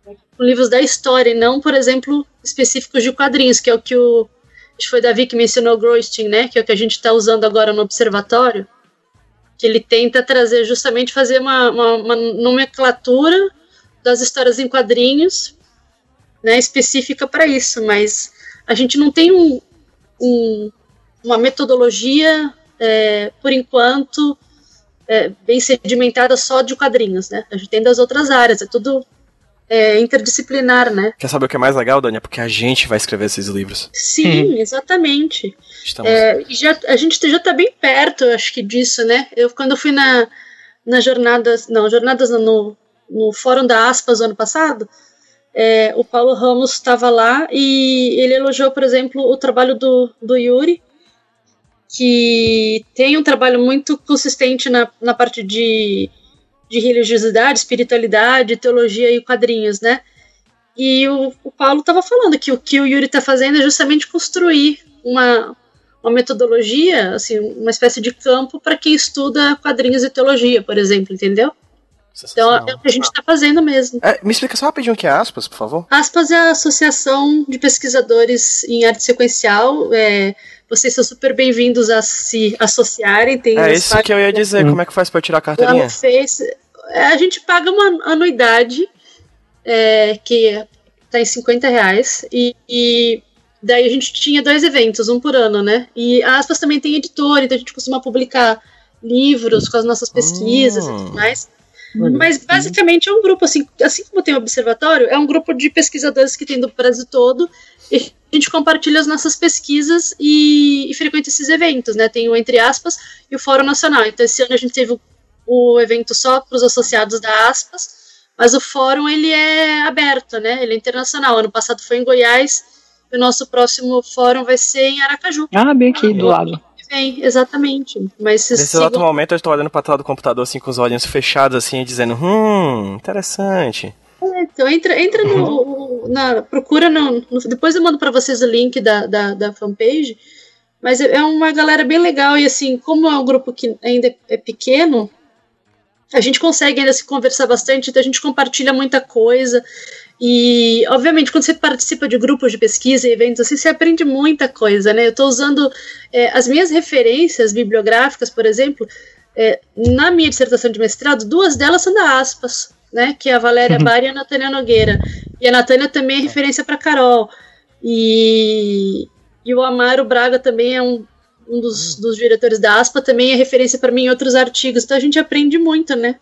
com livros da história, e não, por exemplo, específicos de quadrinhos, que é o que o. Acho que foi Davi que mencionou o Groistin, né? Que é o que a gente está usando agora no observatório. Que ele tenta trazer justamente fazer uma, uma, uma nomenclatura das histórias em quadrinhos né, específica para isso, mas a gente não tem um, um, uma metodologia, é, por enquanto, é, bem sedimentada só de quadrinhos, né? A gente tem das outras áreas, é tudo é, interdisciplinar, né? Quer saber o que é mais legal, Dani? É porque a gente vai escrever esses livros. Sim, exatamente. Estamos... É, já, a gente já está bem perto, acho que, disso, né? Eu, quando eu fui na, na jornadas, não, jornadas no, no Fórum da Aspas ano passado, é, o Paulo Ramos estava lá e ele elogiou, por exemplo, o trabalho do, do Yuri, que tem um trabalho muito consistente na, na parte de, de religiosidade, espiritualidade, teologia e quadrinhos, né? E o, o Paulo estava falando que o que o Yuri está fazendo é justamente construir uma, uma metodologia, assim, uma espécie de campo para quem estuda quadrinhos e teologia, por exemplo, entendeu? Então é o que a gente está fazendo mesmo. É, me explica só rapidinho o que é aspas, por favor. Aspas é a Associação de Pesquisadores em Arte Sequencial. É, vocês são super bem-vindos a se associarem. Tem é isso que eu ia dizer. Como é que faz para tirar a carteirinha? Lá Face, é, a gente paga uma anuidade é, que está em 50 reais e, e, daí a gente tinha dois eventos, um por ano, né? E a Aspas também tem editor, então a gente costuma publicar livros com as nossas pesquisas hum. e tudo mais. Mas basicamente é um grupo, assim, assim como tem o observatório, é um grupo de pesquisadores que tem do Brasil todo, e a gente compartilha as nossas pesquisas e, e frequenta esses eventos, né? Tem o Entre Aspas e o Fórum Nacional. Então esse ano a gente teve o, o evento só para os associados da Aspas, mas o fórum ele é aberto, né? Ele é internacional. Ano passado foi em Goiás, e o nosso próximo fórum vai ser em Aracaju. Ah, bem aqui do lado vem, exatamente. Mas Nesse sigam... exato momento eu estou olhando para trás do computador assim com os olhinhos fechados assim, dizendo, hum, interessante. É, então entra, entra no, na procura no, no, depois eu mando para vocês o link da, da, da fanpage. Mas é uma galera bem legal e assim, como é um grupo que ainda é pequeno, a gente consegue ainda se conversar bastante, então a gente compartilha muita coisa. E, obviamente, quando você participa de grupos de pesquisa e eventos assim, você aprende muita coisa, né? Eu estou usando é, as minhas referências bibliográficas, por exemplo, é, na minha dissertação de mestrado, duas delas são da Aspas, né? Que é a Valéria Bari e a Natânia Nogueira. E a Natânia também é referência para Carol. E, e o Amaro Braga também é um, um dos, dos diretores da ASPA, também é referência para mim em outros artigos. Então a gente aprende muito, né?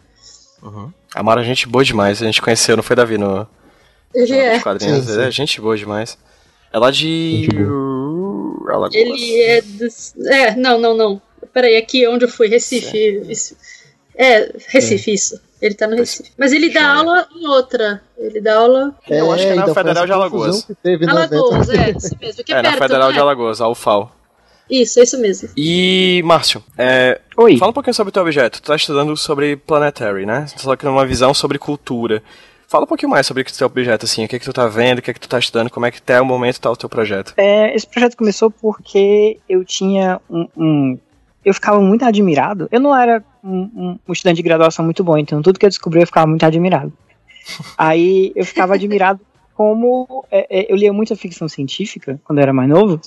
Uhum. Amaro gente boa demais. A gente conheceu, não foi, Davi? No, ele é. Quadrinhos. Sim, sim. É gente boa demais. É lá de. Alagoas. Ele é dos. É, não, não, não. Peraí, aqui onde eu fui, Recife. Isso. É, Recife, é. isso. Ele tá no Recife. Mas ele dá aula em outra. Ele dá aula. É, eu acho que é na então Federal de Alagoas. Alagoas, é, isso mesmo. Que é, é perto, na Federal de Alagoas, a UFAL. Isso, é isso mesmo. E, Márcio, é, Oi. fala um pouquinho sobre o teu objeto. Tu tá estudando sobre Planetary, né? Só que numa visão sobre cultura. Fala um pouquinho mais sobre o seu objeto, assim, o que é que tu tá vendo, o que é que tu tá estudando, como é que até o momento tá o teu projeto. É, esse projeto começou porque eu tinha um, um eu ficava muito admirado. Eu não era um, um, um, estudante de graduação muito bom, então tudo que eu descobri eu ficava muito admirado. Aí eu ficava admirado como é, é, eu lia muita ficção científica quando eu era mais novo,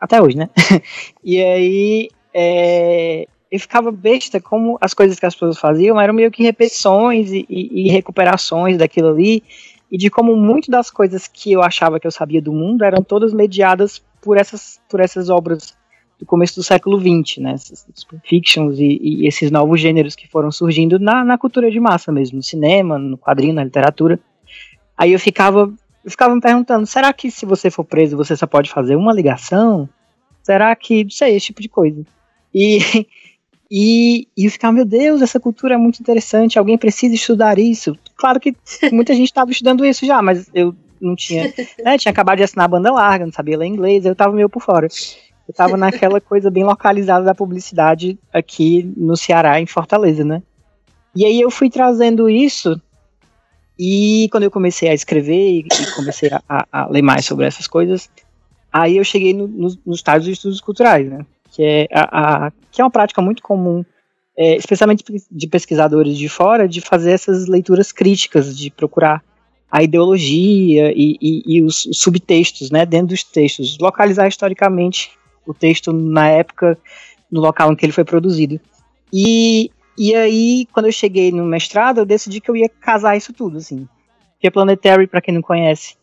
até hoje, né? e aí é, eu ficava besta como as coisas que as pessoas faziam eram meio que repetições e, e, e, recuperações daquilo ali, e de como muito das coisas que eu achava que eu sabia do mundo eram todas mediadas por essas, por essas obras do começo do século XX, né, essas fictions e, e, esses novos gêneros que foram surgindo na, na cultura de massa mesmo, no cinema, no quadrinho, na literatura. Aí eu ficava, eu ficava me perguntando, será que se você for preso você só pode fazer uma ligação? Será que, não sei, esse tipo de coisa. E E, e eu ficava, meu Deus, essa cultura é muito interessante, alguém precisa estudar isso. claro que muita gente estava estudando isso já, mas eu não tinha, né, tinha acabado de assinar a banda larga, não sabia ler inglês, eu tava meio por fora. Eu tava naquela coisa bem localizada da publicidade aqui no Ceará, em Fortaleza, né? E aí eu fui trazendo isso e quando eu comecei a escrever e, comecei a, a, ler mais sobre essas coisas, aí eu cheguei no, no, nos estágios de estudos culturais, né? Que é, a, a, que é uma prática muito comum, é, especialmente de pesquisadores de fora, de fazer essas leituras críticas, de procurar a ideologia e, e, e os, os, subtextos, né, dentro dos textos, localizar historicamente o texto na época, no local em que ele foi produzido. E, e aí, quando eu cheguei no mestrado, eu decidi que eu ia casar isso tudo, assim. Porque Planetary, para quem não conhece,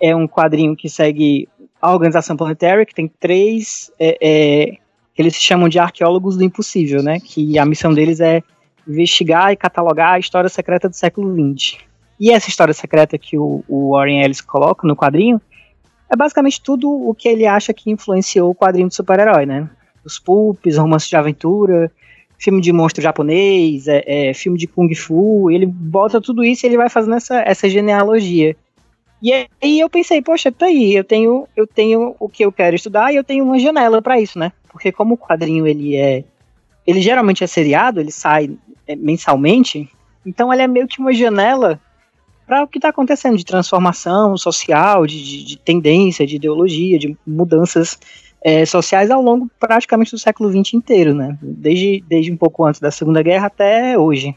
é um quadrinho que segue a organização Planetary, que tem três, é, é, eles se chamam de arqueólogos do impossível, né? Que a missão deles é investigar e catalogar a história secreta do século XX. E essa história secreta que o, o Warren Ellis coloca no quadrinho é basicamente tudo o que ele acha que influenciou o quadrinho de super-herói, né? Os pulps, romances de aventura, filme de monstro japonês, é, é, filme de kung fu, ele bota tudo isso e ele vai fazendo essa, essa genealogia. E aí eu pensei, poxa, tá aí, eu tenho, eu tenho o que eu quero estudar e eu tenho uma janela para isso, né? Porque como o quadrinho ele é, ele geralmente é seriado, ele sai é, mensalmente, então ele é meio que uma janela para o que está acontecendo de transformação social, de, de, de, tendência, de ideologia, de mudanças é, sociais ao longo praticamente do século XX inteiro, né? Desde, desde um pouco antes da Segunda Guerra até hoje.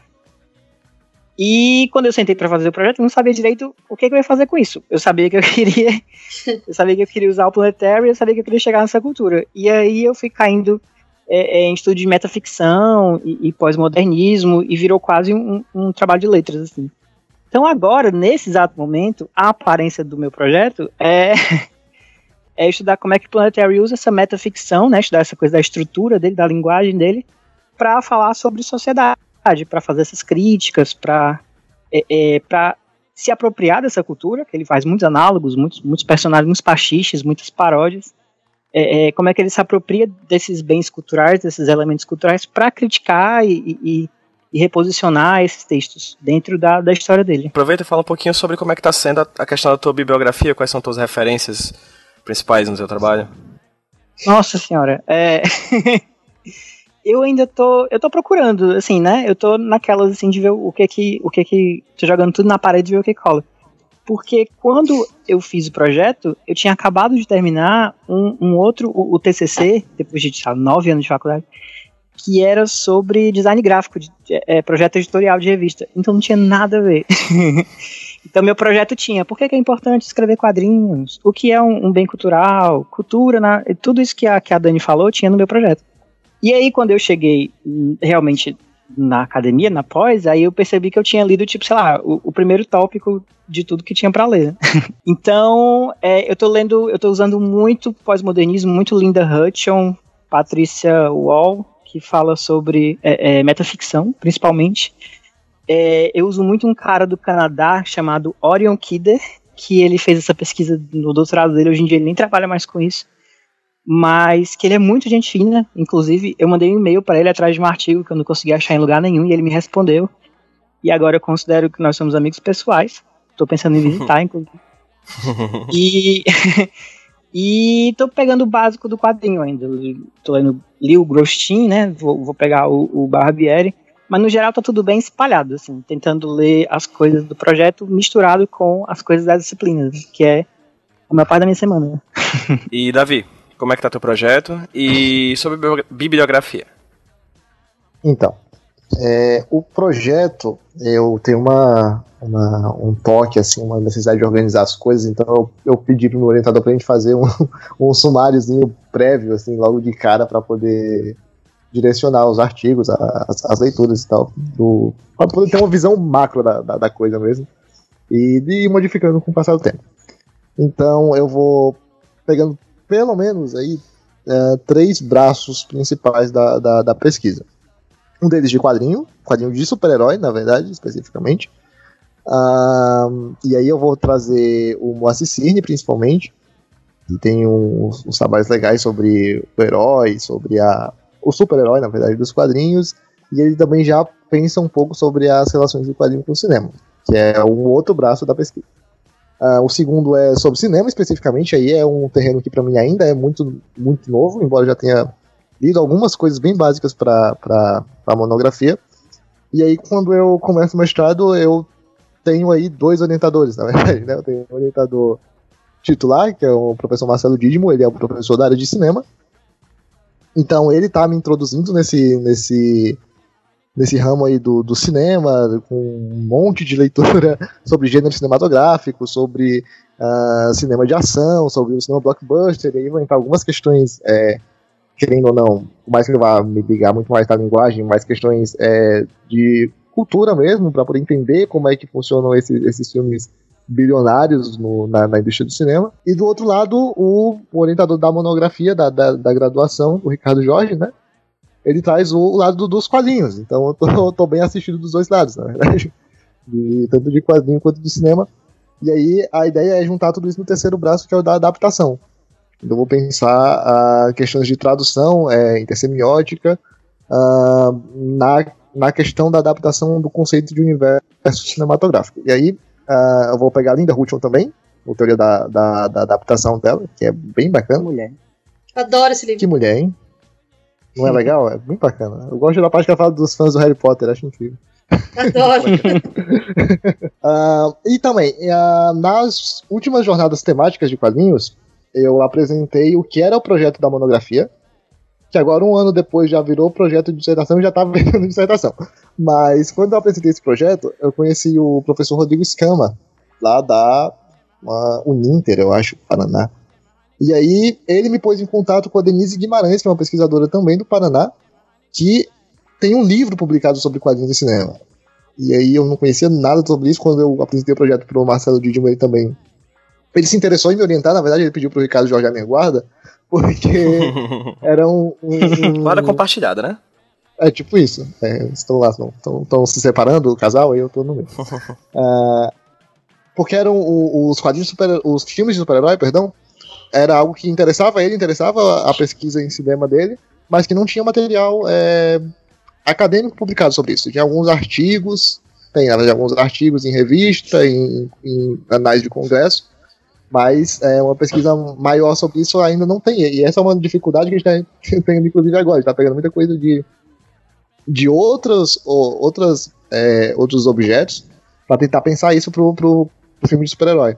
E quando eu sentei para fazer o projeto, eu não sabia direito o que, que, eu ia fazer com isso. Eu sabia que eu queria, eu sabia que eu queria usar o Planetary, eu sabia que eu queria chegar nessa cultura. E aí eu fui caindo é, é, em estudo de metaficção e, e pós-modernismo e virou quase um, um trabalho de letras assim. Então agora, nesse exato momento, a aparência do meu projeto é, é estudar como é que o Planetary usa essa metaficção, né, estudar essa coisa da estrutura dele, da linguagem dele, para falar sobre sociedade, para fazer essas críticas, para é, é, para se apropriar dessa cultura, que ele faz muitos análogos, muitos, muitos personagens, muitos pastiches, muitas paródias. É, é, como é que ele se apropria desses bens culturais, desses elementos culturais, para criticar e, e, e reposicionar esses textos dentro da, da história dele. Aproveita e fala um pouquinho sobre como é que está sendo a, a questão da tua bibliografia, quais são tuas referências principais no seu trabalho. Nossa senhora, é... eu ainda tô, eu tô procurando, assim, né? Eu tô naquelas assim de ver o que que, o que que, tô jogando tudo na parede e ver o que cola. Porque quando eu fiz o projeto, eu tinha acabado de terminar um, um outro, o, o TCC, depois de sabe, nove anos de faculdade, que era sobre design gráfico, de, é, projeto editorial de revista. Então não tinha nada a ver. então meu projeto tinha, por que, que, é importante escrever quadrinhos? O que é um, um bem cultural? Cultura, né? tudo isso que a, que a Dani falou tinha no meu projeto. E aí quando eu cheguei hum, realmente na academia, na pós, aí eu percebi que eu tinha lido, tipo, sei lá, o, o primeiro tópico de tudo que tinha para ler. então, é, eu tô lendo, eu tô usando muito pós-modernismo, muito Linda Hutchon, Patrícia Wall, que fala sobre é, é, metaficção, principalmente. É, eu uso muito um cara do Canadá chamado Orion Kidder, que ele fez essa pesquisa no doutorado dele, hoje em dia ele nem trabalha mais com isso, mas que ele é muito gente fina, inclusive eu mandei um e-mail para ele atrás de um artigo que eu não consegui achar em lugar nenhum e ele me respondeu. E agora eu considero que nós somos amigos pessoais. Estou pensando em visitar, inclusive. e E tô pegando o básico do quadrinho ainda. Tô lendo li o Grostin, né? Vou, vou pegar o, o Barbieri. Mas no geral tá tudo bem espalhado, assim, tentando ler as coisas do projeto misturado com as coisas das disciplinas, que é a maior parte da minha semana. Né? e Davi, como é que tá teu projeto? E sobre bibliografia? Então, é, o projeto, eu tenho uma, uma, um toque, assim, uma necessidade de organizar as coisas, então eu, eu pedi para o meu orientador para a gente fazer um, um sumáriozinho prévio, assim, logo de cara, para poder direcionar os artigos, as, as leituras e tal, para poder ter uma visão macro da, da, da, coisa mesmo, e de ir modificando com o passar do tempo. Então eu vou pegando pelo menos aí é, três braços principais da, da, da pesquisa. Um deles de quadrinho, quadrinho de super-herói, na verdade, especificamente. Uh, e aí eu vou trazer o Moacir Cirne, principalmente. E tem uns, uns, trabalhos legais sobre o herói, sobre a, o super-herói, na verdade, dos quadrinhos. E ele também já pensa um pouco sobre as relações do quadrinho com o cinema. que é um outro braço da pesquisa. Uh, o segundo é sobre cinema, especificamente, aí é um terreno que para mim ainda é muito, muito novo, embora eu já tenha lido algumas coisas bem básicas para a monografia. E aí, quando eu começo o mestrado, eu tenho aí dois orientadores, na verdade, né? Eu tenho um orientador titular, que é o professor Marcelo Didimo, ele é o professor da área de cinema. Então, ele está me introduzindo nesse, nesse, nesse ramo aí do, do cinema, com um monte de leitura sobre gênero cinematográfico, sobre uh, cinema de ação, sobre o cinema blockbuster, e aí vão entrar algumas questões, é, querendo ou não, por mais que eu vá me ligar muito mais na linguagem, mais questões é, de cultura mesmo, para poder entender como é que funcionam esses, esses filmes bilionários no, na, na, indústria do cinema. E do outro lado, o, o orientador da monografia da, da, da graduação, o Ricardo Jorge, né? Ele traz o, lado dos quadrinhos. Então eu tô, tô, bem assistido dos dois lados, na verdade. De, tanto de quadrinho quanto de cinema. E aí a ideia é juntar tudo isso no terceiro braço, que é o da adaptação. Então eu vou pensar uh, questões de tradução, é, intersemiótica, uh, na, na questão da adaptação do conceito de universo cinematográfico. E aí uh, eu vou pegar a Linda Hutton também, a teoria da, da, da, adaptação dela, que é bem bacana. Mulher. Adoro esse livro. Que mulher, hein? Não é legal? É muito bacana. Eu gosto da parte que ela fala dos fãs do Harry Potter, acho incrível. Adoro. uh, e também, uh, nas últimas jornadas temáticas de quadrinhos, eu apresentei o que era o projeto da monografia, que agora, um ano depois, já virou projeto de dissertação e já estava virando dissertação. Mas quando eu apresentei esse projeto, eu conheci o professor Rodrigo Escama, lá da uh, Uninter, eu acho, Paraná. E aí ele me pôs em contato com a Denise Guimarães, que é uma pesquisadora também do Paraná, que tem um livro publicado sobre quadrinhos de cinema. E aí eu não conhecia nada sobre isso quando eu apresentei o projeto para o Marcelo Didimo, ele também. Ele se interessou em me orientar, na verdade ele pediu para o Ricardo Jorge Guarda, porque era um, um, Guarda compartilhada, né? É tipo isso. É, estão lá, estão se separando o casal, aí eu tô no meio. uh, porque eram os quadrinhos super, os filmes de super-herói, perdão, era algo que interessava ele, interessava a pesquisa em cinema dele, mas que não tinha material é, acadêmico publicado sobre isso. Tinha alguns artigos, tem verdade, alguns artigos em revista, em, em anais de congresso, mas é, uma pesquisa maior sobre isso ainda não tem. E essa é uma dificuldade que a gente está tendo, inclusive, agora. está pegando muita coisa de, de outros, ou, outras, é, outros objetos para tentar pensar isso pro, pro filme de super-herói.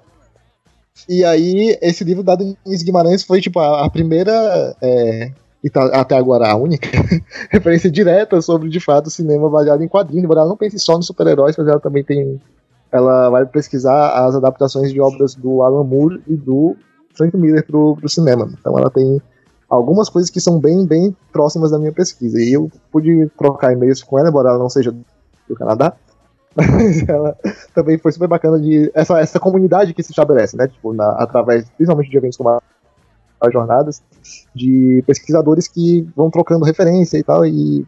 E aí, esse livro da Denise Guimarães foi, tipo, a, a primeira, é, e tá, até agora a única, referência direta sobre, de fato, cinema baseado em quadrinhos. Embora ela não pense só nos super-heróis, mas ela também tem. Ela vai pesquisar as adaptações de obras do Alan Moore e do Frank Miller pro, pro cinema. Então ela tem algumas coisas que são bem, bem próximas da minha pesquisa. E eu pude trocar e-mails com ela, embora ela não seja do Canadá. Mas ela também foi super bacana de essa, essa comunidade que se estabelece, né? Tipo, na, através, principalmente de eventos como a, as jornadas, de pesquisadores que vão trocando referência e tal, e,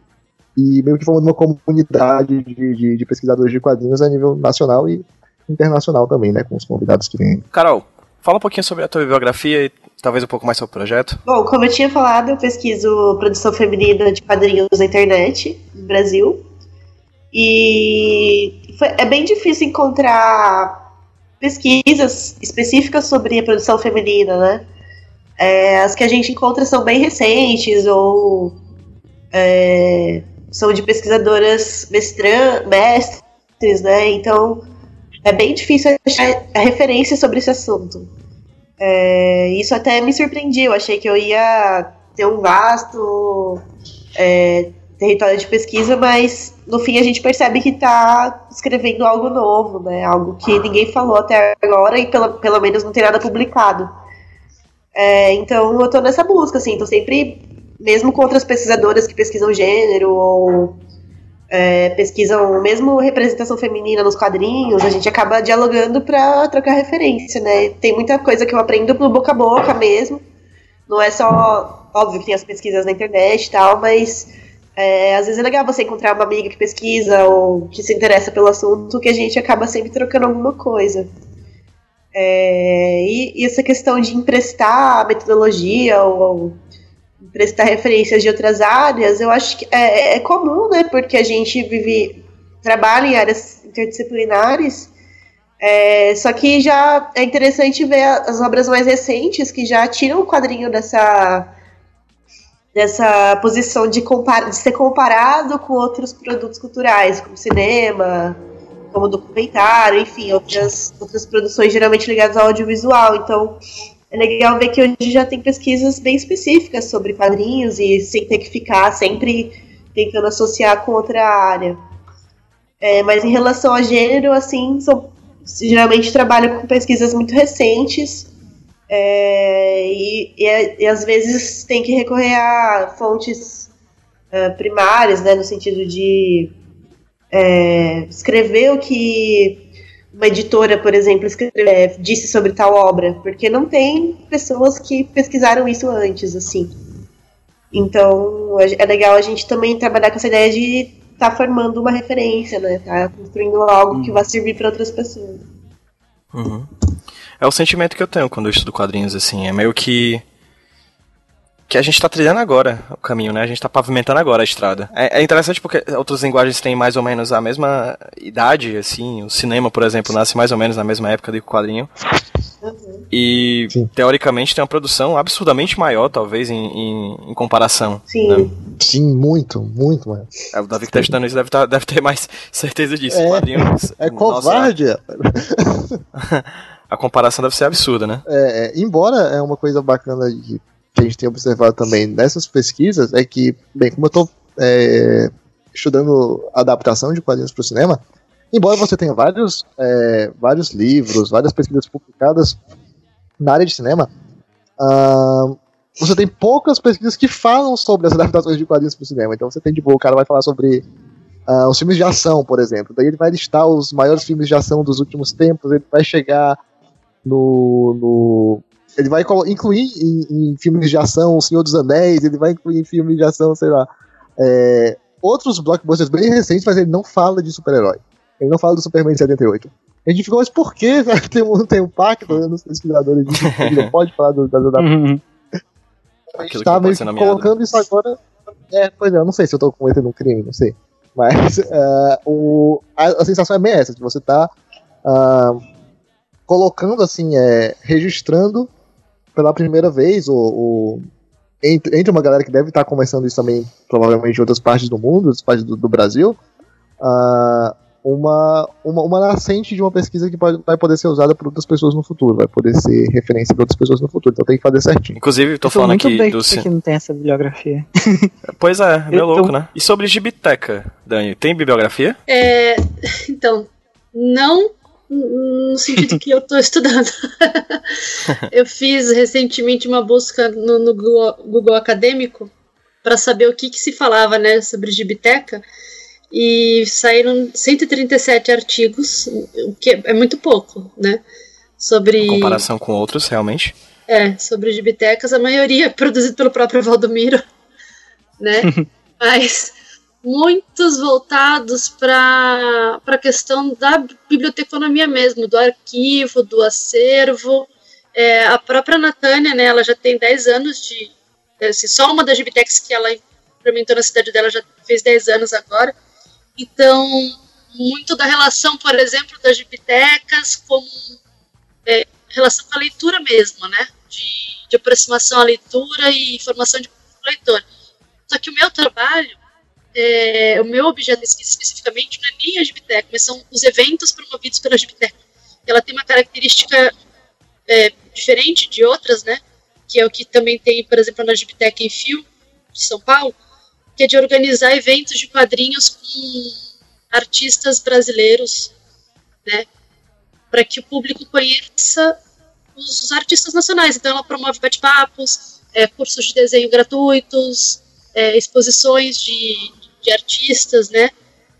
e meio que formando uma comunidade de, de, de pesquisadores de quadrinhos a nível nacional e internacional também, né? Com os convidados que vêm. Carol, fala um pouquinho sobre a tua bibliografia e talvez um pouco mais sobre o projeto. Bom, como eu tinha falado, eu pesquiso produção feminina de quadrinhos na internet no Brasil. E foi, é bem difícil encontrar pesquisas específicas sobre a produção feminina, né? É, as que a gente encontra são bem recentes ou é, são de pesquisadoras mestran, mestres, né? Então é bem difícil achar referência sobre esse assunto. É, isso até me surpreendia. Eu achei que eu ia ter um vasto é, território de pesquisa, mas no fim a gente percebe que está escrevendo algo novo, né? Algo que ninguém falou até agora e pelo, pelo menos não tem nada publicado. É, então eu estou nessa busca, assim, tô sempre, mesmo com outras pesquisadoras que pesquisam gênero ou é, pesquisam mesmo representação feminina nos quadrinhos, a gente acaba dialogando para trocar referência, né? Tem muita coisa que eu aprendo no boca a boca mesmo. Não é só, óbvio que tem as pesquisas na internet e tal, mas é, às vezes é legal você encontrar uma amiga que pesquisa ou que se interessa pelo assunto, que a gente acaba sempre trocando alguma coisa. É, e, e, essa questão de emprestar metodologia ou, ou, emprestar referências de outras áreas, eu acho que é, é, comum, né? Porque a gente vive, trabalha em áreas interdisciplinares. É, só que já é interessante ver as obras mais recentes que já tiram o quadrinho dessa, dessa posição de, compar, de ser comparado com outros produtos culturais, como cinema, como documentário, enfim, outras, outras produções geralmente ligadas ao audiovisual. Então, é legal ver que hoje já tem pesquisas bem específicas sobre quadrinhos e sem ter que ficar sempre tentando associar com outra área. É, mas em relação a gênero, assim, são, geralmente trabalho com pesquisas muito recentes é, e, e, e, às vezes tem que recorrer a fontes uh, primárias, né, no sentido de é, escrever o que uma editora, por exemplo, escreve, é, disse sobre tal obra, porque não tem pessoas que pesquisaram isso antes, assim. Então é legal a gente também trabalhar com essa ideia de estar tá formando uma referência, né? Tá construindo algo uhum. que vai servir para outras pessoas. Uhum. É o sentimento que eu tenho quando eu estudo quadrinhos, assim. É meio que que a gente está trilhando agora o caminho, né? A gente está pavimentando agora a estrada. É, é, interessante porque outras linguagens têm mais ou menos a mesma idade, assim. O cinema, por exemplo, nasce mais ou menos na mesma época do quadrinho. Uhum. E, Sim. teoricamente, tem uma produção absurdamente maior, talvez, em, em, em comparação. Sim. Né? Sim, muito, muito mais. É, o Davi que tá estudando isso deve, tá, deve ter mais certeza disso. É, quadrinhos, é covarde. a comparação deve ser absurda, né? É, é, embora é uma coisa bacana que a gente tem observado também nessas pesquisas é que, bem, como eu estou é, estudando adaptação de quadrinhos para o cinema, embora você tenha vários, é, vários livros, várias pesquisas publicadas na área de cinema, uh, você tem poucas pesquisas que falam sobre as adaptações de quadrinhos para o cinema. Então você tem, tipo, o cara vai falar sobre uh, os filmes de ação, por exemplo. Daí ele vai listar os maiores filmes de ação dos últimos tempos, ele vai chegar no, no ele vai incluir em, em, filmes de ação O Senhor dos Anéis, ele vai incluir em filmes de ação, sei lá, é, outros blockbusters bem recentes, mas ele não fala de super-herói. Ele não fala do Superman de 78. A gente ficou, mas por que tem um, tem um pacto nos pesquisadores ele não pode falar do, das adaptações. Uhum. A gente tá meio colocando isso agora. É, pois é, eu não sei se eu tô cometendo um crime, não sei. Mas uh, o, a, a, sensação é bem essa, de você tá uh, colocando assim, é, registrando pela primeira vez, ou, ou entre, entre, uma galera que deve estar começando isso também, provavelmente em outras partes do mundo, outras partes do, do Brasil, uh, uma, uma, uma nascente de uma pesquisa que pode, vai poder ser usada por outras pessoas no futuro, vai poder ser referência para outras pessoas no futuro, então tem que fazer certinho. Inclusive, tô, tô falando aqui bem do. Que não tem essa bibliografia. pois é, meio louco, tô... né? E sobre Gibiteca, Dani, tem bibliografia? É. Então, não no sentido que eu estou estudando. eu fiz recentemente uma busca no, no Google, Google, Acadêmico para saber o que, que, se falava né, sobre Gibiteca e saíram 137 artigos, o que é muito pouco, né? Sobre. Em comparação com outros, realmente. É, sobre gibitecas, a maioria produzido pelo próprio Valdomiro, né? Mas muitos voltados para a questão da biblioteconomia mesmo, do arquivo, do acervo. É, a própria Natânia, né, ela já tem 10 anos de. Assim, só uma das bibliotecas que ela implementou na cidade dela já fez 10 anos agora. Então, muito da relação, por exemplo, das bibliotecas como é, relação com a leitura mesmo, né? De, de aproximação à leitura e formação de leitor. Só que o meu trabalho é, o meu objeto especificamente não é nem a Gibitec, mas são os eventos promovidos pela Gibitec. Ela tem uma característica é, diferente de outras, né? Que é o que também tem, por exemplo, na Gibitec em Fio, de São Paulo, que é de organizar eventos de quadrinhos com artistas brasileiros, né? Para que o público conheça os artistas nacionais. Então, ela promove bate-papos, é, cursos de desenho gratuitos, é, exposições de, de artistas, né?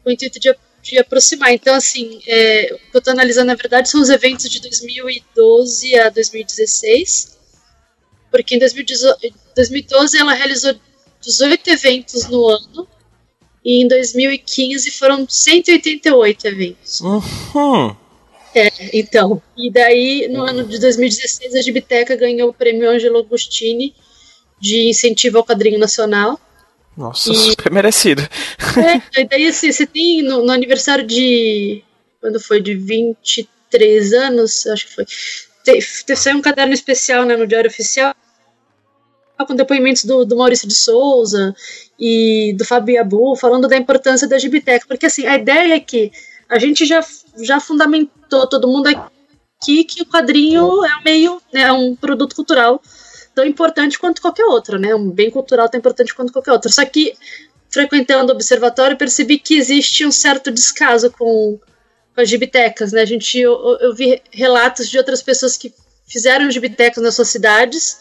Com o intuito de, de aproximar. Então, assim, é, o que eu estou analisando, na verdade, são os eventos de 2012 a 2016, porque em 2012 ela realizou 18 eventos no ano, e em 2015 foram 188 eventos. Uhum. É, então. E daí, no ano de 2016, a Gibiteca ganhou o prêmio Angelo Agostini de incentivo ao quadrinho nacional. Nossa, e, super merecido. É, daí assim, você tem no, no, aniversário de quando foi de 23 anos, acho que foi. Teve, saiu um caderno especial né, no Diário Oficial com depoimentos do, do Maurício de Souza e do Fábio Abu falando da importância da Gibiteca, porque assim, a ideia é que a gente já, já fundamentou todo mundo aqui que o quadrinho é meio né, é um produto cultural tão importante quanto qualquer outro, né? Um bem cultural tão importante quanto qualquer outro. Só que frequentando o observatório percebi que existe um certo descaso com, com as gibitecas, né? A gente eu, eu vi relatos de outras pessoas que fizeram gibitecas nas suas cidades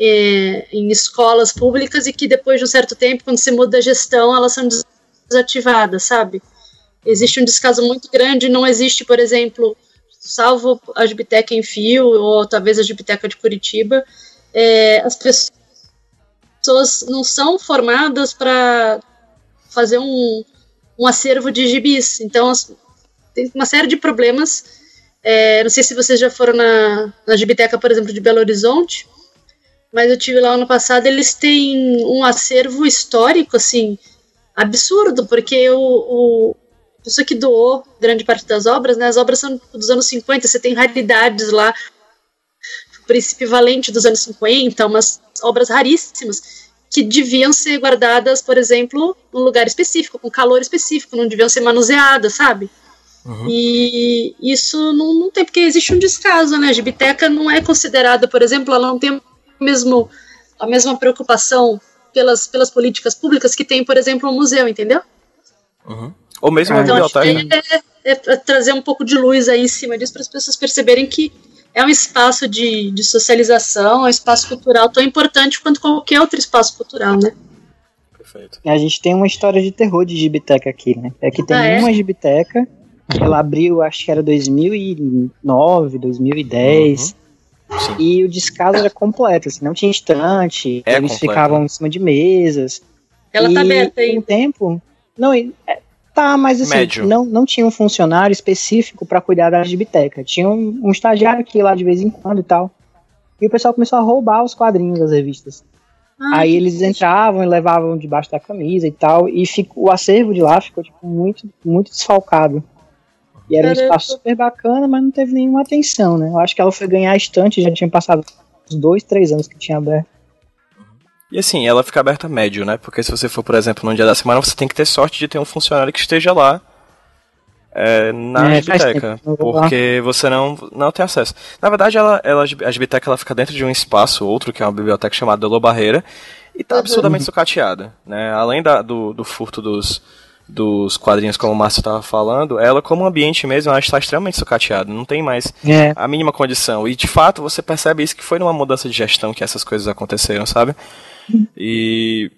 é, em escolas públicas e que depois de um certo tempo, quando se muda a gestão, elas são desativadas, sabe? Existe um descaso muito grande, não existe, por exemplo, salvo a Gibiteca em Fio, ou talvez a Gibiteca de Curitiba, é, as pessoas não são formadas para fazer um, um acervo de gibis. Então, tem uma série de problemas. É, não sei se vocês já foram na, na Gibiteca, por exemplo, de Belo Horizonte, mas eu tive lá ano passado, eles têm um acervo histórico, assim, absurdo, porque o, o pessoa que doou grande parte das obras, né, as obras são dos anos 50, você tem raridades lá, o princípio valente dos anos 50, umas obras raríssimas, que deviam ser guardadas, por exemplo, num lugar específico, com calor específico, não deviam ser manuseadas, sabe? Uhum. E isso não, não tem, porque existe um descaso, né? A gibiteca não é considerada, por exemplo, ela não tem mesmo, a mesma preocupação pelas, pelas políticas públicas que tem, por exemplo, um museu, entendeu? Uhum. Ou mesmo a então, biblioteca. É, é, é, trazer um pouco de luz aí em cima disso para as pessoas perceberem que é um espaço de, de socialização, é um espaço cultural tão importante quanto qualquer outro espaço cultural, né? Perfeito. A gente tem uma história de terror de gibiteca aqui, né? Aqui tem ah, é? uma gibiteca, ela abriu, acho que era 2009, 2010. Uhum. Sim. E o descaso era completo, assim, não tinha estante, é eles completo. ficavam em cima de mesas. Ela tá e, tá aberta aí. Com o tempo. Não, é, tá, mas assim, não, não tinha um funcionário específico para cuidar da biblioteca. Tinha um, um estagiário que ia lá de vez em quando e tal. E o pessoal começou a roubar os quadrinhos das revistas. Ah, aí eles entravam e levavam debaixo da camisa e tal, e fico, o acervo de lá ficou tipo, muito, muito desfalcado. E era um espaço super bacana, mas não teve nenhuma atenção, né? Eu acho que ela foi ganhar a estante, já tinha passado uns dois, três anos que tinha aberto. E assim, ela fica aberta médio, né? Porque se você for, por exemplo, num dia da semana, você tem que ter sorte de ter um funcionário que esteja lá é, na é, biblioteca. Porque você não, não tem acesso. Na verdade, ela, ela, a biblioteca ela fica dentro de um espaço, outro, que é uma biblioteca chamada Lo Barreira, e tá uhum. absurdamente sucateada. Né? Além da, do, do furto dos, dos quadrinhos, como o Márcio estava falando, ela como ambiente mesmo, ela está extremamente sucateada, não tem mais é. a mínima condição. E de fato você percebe isso que foi numa mudança de gestão que essas coisas aconteceram, sabe? E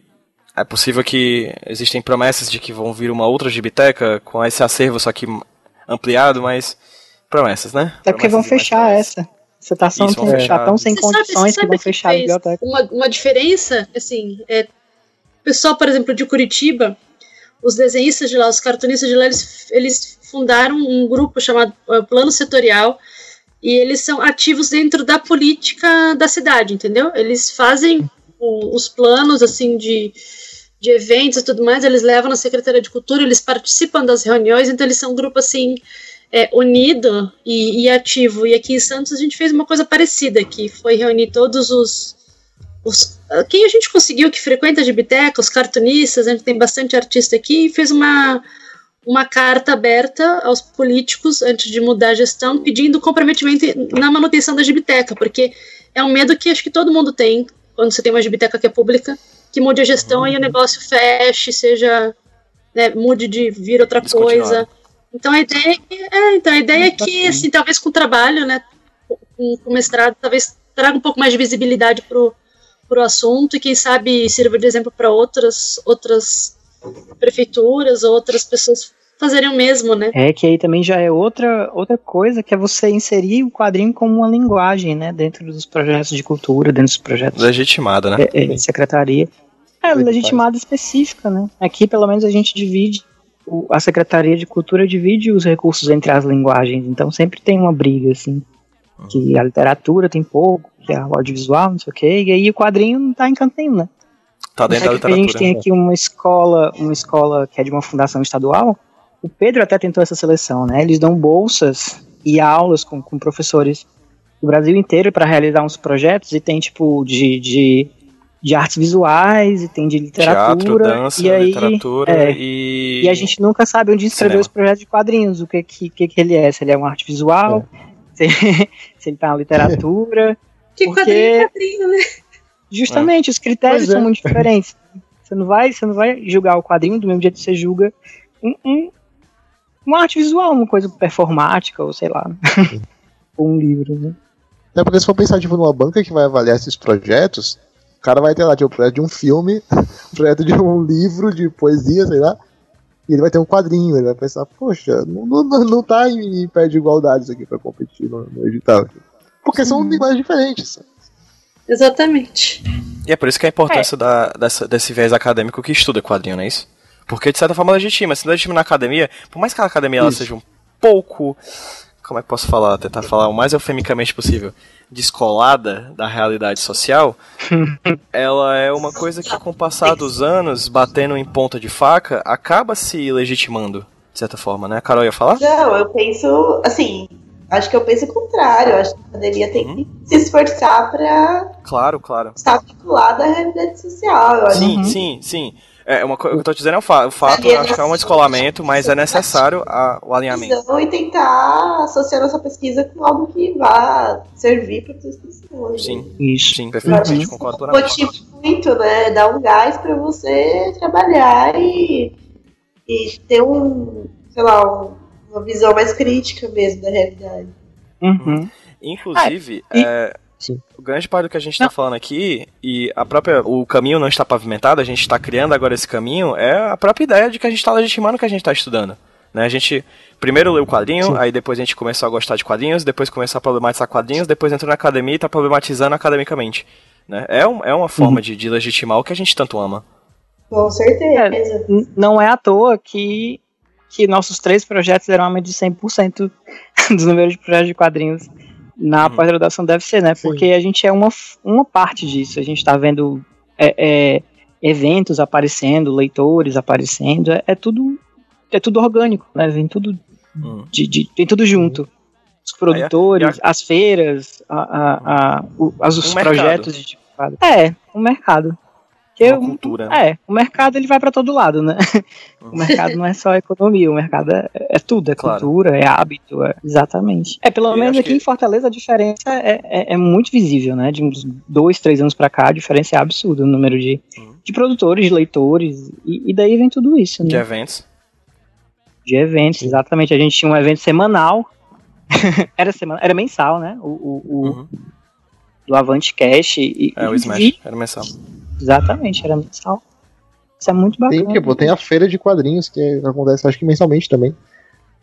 é possível que existem promessas de que vão vir uma outra gibiteca com esse acervo só que ampliado, mas promessas, né? É porque vão fechar essa. Você tá, tão, tá tão sem você condições sabe, que vão fechar a biblioteca. Uma, uma diferença, assim, é, o pessoal, por exemplo, de Curitiba, os desenhistas de lá, os cartunistas de lá, eles, eles fundaram um grupo chamado uh, Plano Setorial e eles são ativos dentro da política da cidade, entendeu? Eles fazem o, os planos, assim, de, de eventos e tudo mais, eles levam na Secretaria de Cultura, eles participam das reuniões, então eles são um grupo, assim, é, unido e, e ativo. E aqui em Santos a gente fez uma coisa parecida, que foi reunir todos os os, quem a gente conseguiu que frequenta a biblioteca, os cartunistas, a gente tem bastante artista aqui, e fez uma, uma carta aberta aos políticos antes de mudar a gestão, pedindo comprometimento na manutenção da biblioteca, porque é um medo que acho que todo mundo tem quando você tem uma biblioteca que é pública, que mude a gestão uhum. e o negócio feche, seja né, mude de vir outra coisa. Então a ideia é, é, então a ideia é que assim, talvez com o trabalho, né, com, com o mestrado, talvez traga um pouco mais de visibilidade pro para o assunto e quem sabe sirva de exemplo para outras outras prefeituras ou outras pessoas fazerem o mesmo, né? É que aí também já é outra outra coisa que é você inserir o quadrinho como uma linguagem, né, dentro dos projetos de cultura, dentro dos projetos legitimada, né? É, é, secretaria. É, legitimada específica, né? Aqui pelo menos a gente divide a Secretaria de Cultura divide os recursos entre as linguagens, então sempre tem uma briga assim que a literatura tem pouco, que é o audiovisual, não sei o quê, e aí o quadrinho não tá em canto nenhum, né? Tá dentro da literatura. A gente tem aqui uma escola, uma escola que é de uma fundação estadual, o Pedro até tentou essa seleção, né? Eles dão bolsas e aulas com, com professores do Brasil inteiro para realizar uns projetos e tem tipo de, de, de artes visuais e tem de literatura Teatro, dança, e aí, literatura é, e... e a gente nunca sabe onde escrever Cinema. os projetos de quadrinhos, o que que, que, que ele é, se ele é uma arte visual, se, se ele tá na literatura. Que Porque- quadrinho é quadrinho, né? Justamente, os critérios Pois é. são muito diferentes. Você não vai, você não vai julgar o quadrinho do mesmo jeito que você julga um, um- uma arte visual, uma coisa performática, ou sei lá. ou um livro, né? Até porque se for pensar tipo, numa banca que vai avaliar esses projetos, o cara vai ter lá tipo, o projeto de um filme, o projeto de um livro de poesia, sei lá, e ele vai ter um quadrinho, ele vai pensar, poxa, não, não, não tá em, em pé de igualdade isso aqui pra competir no, no edital. Porque são linguagens diferentes. Exatamente. E é por isso que a importância da, dessa- desse viés acadêmico que estuda quadrinho, não é isso? Porque de certa forma legitima. Se legitima na academia, por mais que a academia ela seja um pouco. Como é que posso falar? Tentar falar o mais eufemicamente possível. Descolada da realidade social, ela é uma coisa que, com o passar dos anos, batendo em ponta de faca, acaba se legitimando, de certa forma, né? A Carol ia falar? Não, eu penso, assim, acho que eu penso o contrário. Acho que a academia tem que se esforçar pra Claro, claro. estar vinculada à realidade social. Eu acho Sim, Uhum. sim, sim. É, uma, o que eu tô dizendo é o, fa o fato, eu acho que é um descolamento, mas é necessário a- o alinhamento. visão e tentar associar nossa pesquisa com algo que vá servir para outras pessoas. Sim, Isso. sim, perfeitamente, concordo plenamente. Motiva muito, né? Dar um gás para você trabalhar e, e ter um, sei lá, um- uma visão mais crítica mesmo da realidade. Uhum. Inclusive, Ah, e- é, Sim. o grande parte do que a gente está falando aqui, e a própria. O caminho não está pavimentado, a gente está criando agora esse caminho, é a própria ideia de que a gente está legitimando o que a gente está estudando. Né? A gente primeiro leu o quadrinho, Sim. aí depois a gente começou a gostar de quadrinhos, depois começou a problematizar quadrinhos, depois entrou na academia e está problematizando academicamente. Né? É, um, é uma forma de, de legitimar o que a gente tanto ama. Com certeza. N- Não é à toa que, que nossos três projetos deram aumento de 100% dos números de projetos de quadrinhos na Uhum. pós-graduação deve ser, né? Porque a gente é uma, uma parte disso. A gente está vendo é, é, eventos aparecendo, leitores aparecendo, é, é tudo é tudo orgânico, né? Vem tudo Hum. de, de- tem tudo junto. Os produtores, e as feiras, a, a, a- o- as- os Um projetos de quadro. É, o mercado. Que Uma eu- cultura. é, o mercado ele vai para todo lado, né? O mercado não é só economia, o mercado é, é tudo, é Claro. cultura, é hábito, é, exatamente. É, pelo Eu menos aqui que- em Fortaleza a diferença é, é, é muito visível, né? De uns dois, três anos pra cá, a diferença é absurda no número de, Uhum. de produtores, de leitores, e, e daí vem tudo isso, né? De eventos. De eventos, exatamente. A gente tinha um evento semanal, era, semana, era mensal, né? O, o, o- Uhum. do Avante Cash. E, É, o e- Smash, era mensal. Exatamente, era mensal. Isso é muito bacana. Tem, tipo, tem a feira de quadrinhos que acontece, acho que mensalmente também.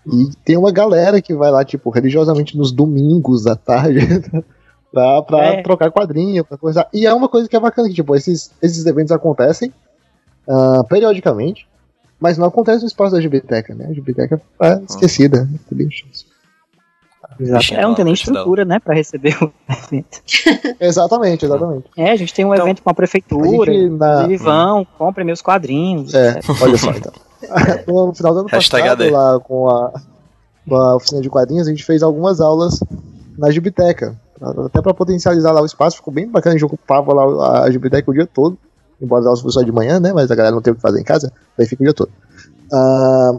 E tem uma galera que vai lá, tipo, religiosamente nos domingos à tarde pra, pra É. trocar quadrinho, pra conversar. E é uma coisa que é bacana, que, tipo, esses, esses eventos acontecem ah, periodicamente, mas não acontece no espaço da Gibiteca, né? A Gibiteca é esquecida. né? Exato. Bichinho É, não tem nem estrutura, né, pra receber o evento. Exatamente, exatamente. É, a gente tem um Então, evento com a A prefeitura, gente, na, inclusive vão, comprem meus quadrinhos. É, etc. olha só, então. no final do ano Hashtag passado, AD. lá com a, com a oficina de quadrinhos, a gente fez algumas aulas na Gibiteca. Até para potencializar lá o espaço, ficou bem bacana, a gente ocupava lá a Gibiteca o dia todo. Embora as aulas fossem só de manhã, né? Mas a galera não tem o que fazer em casa, daí fica o dia todo. Ah,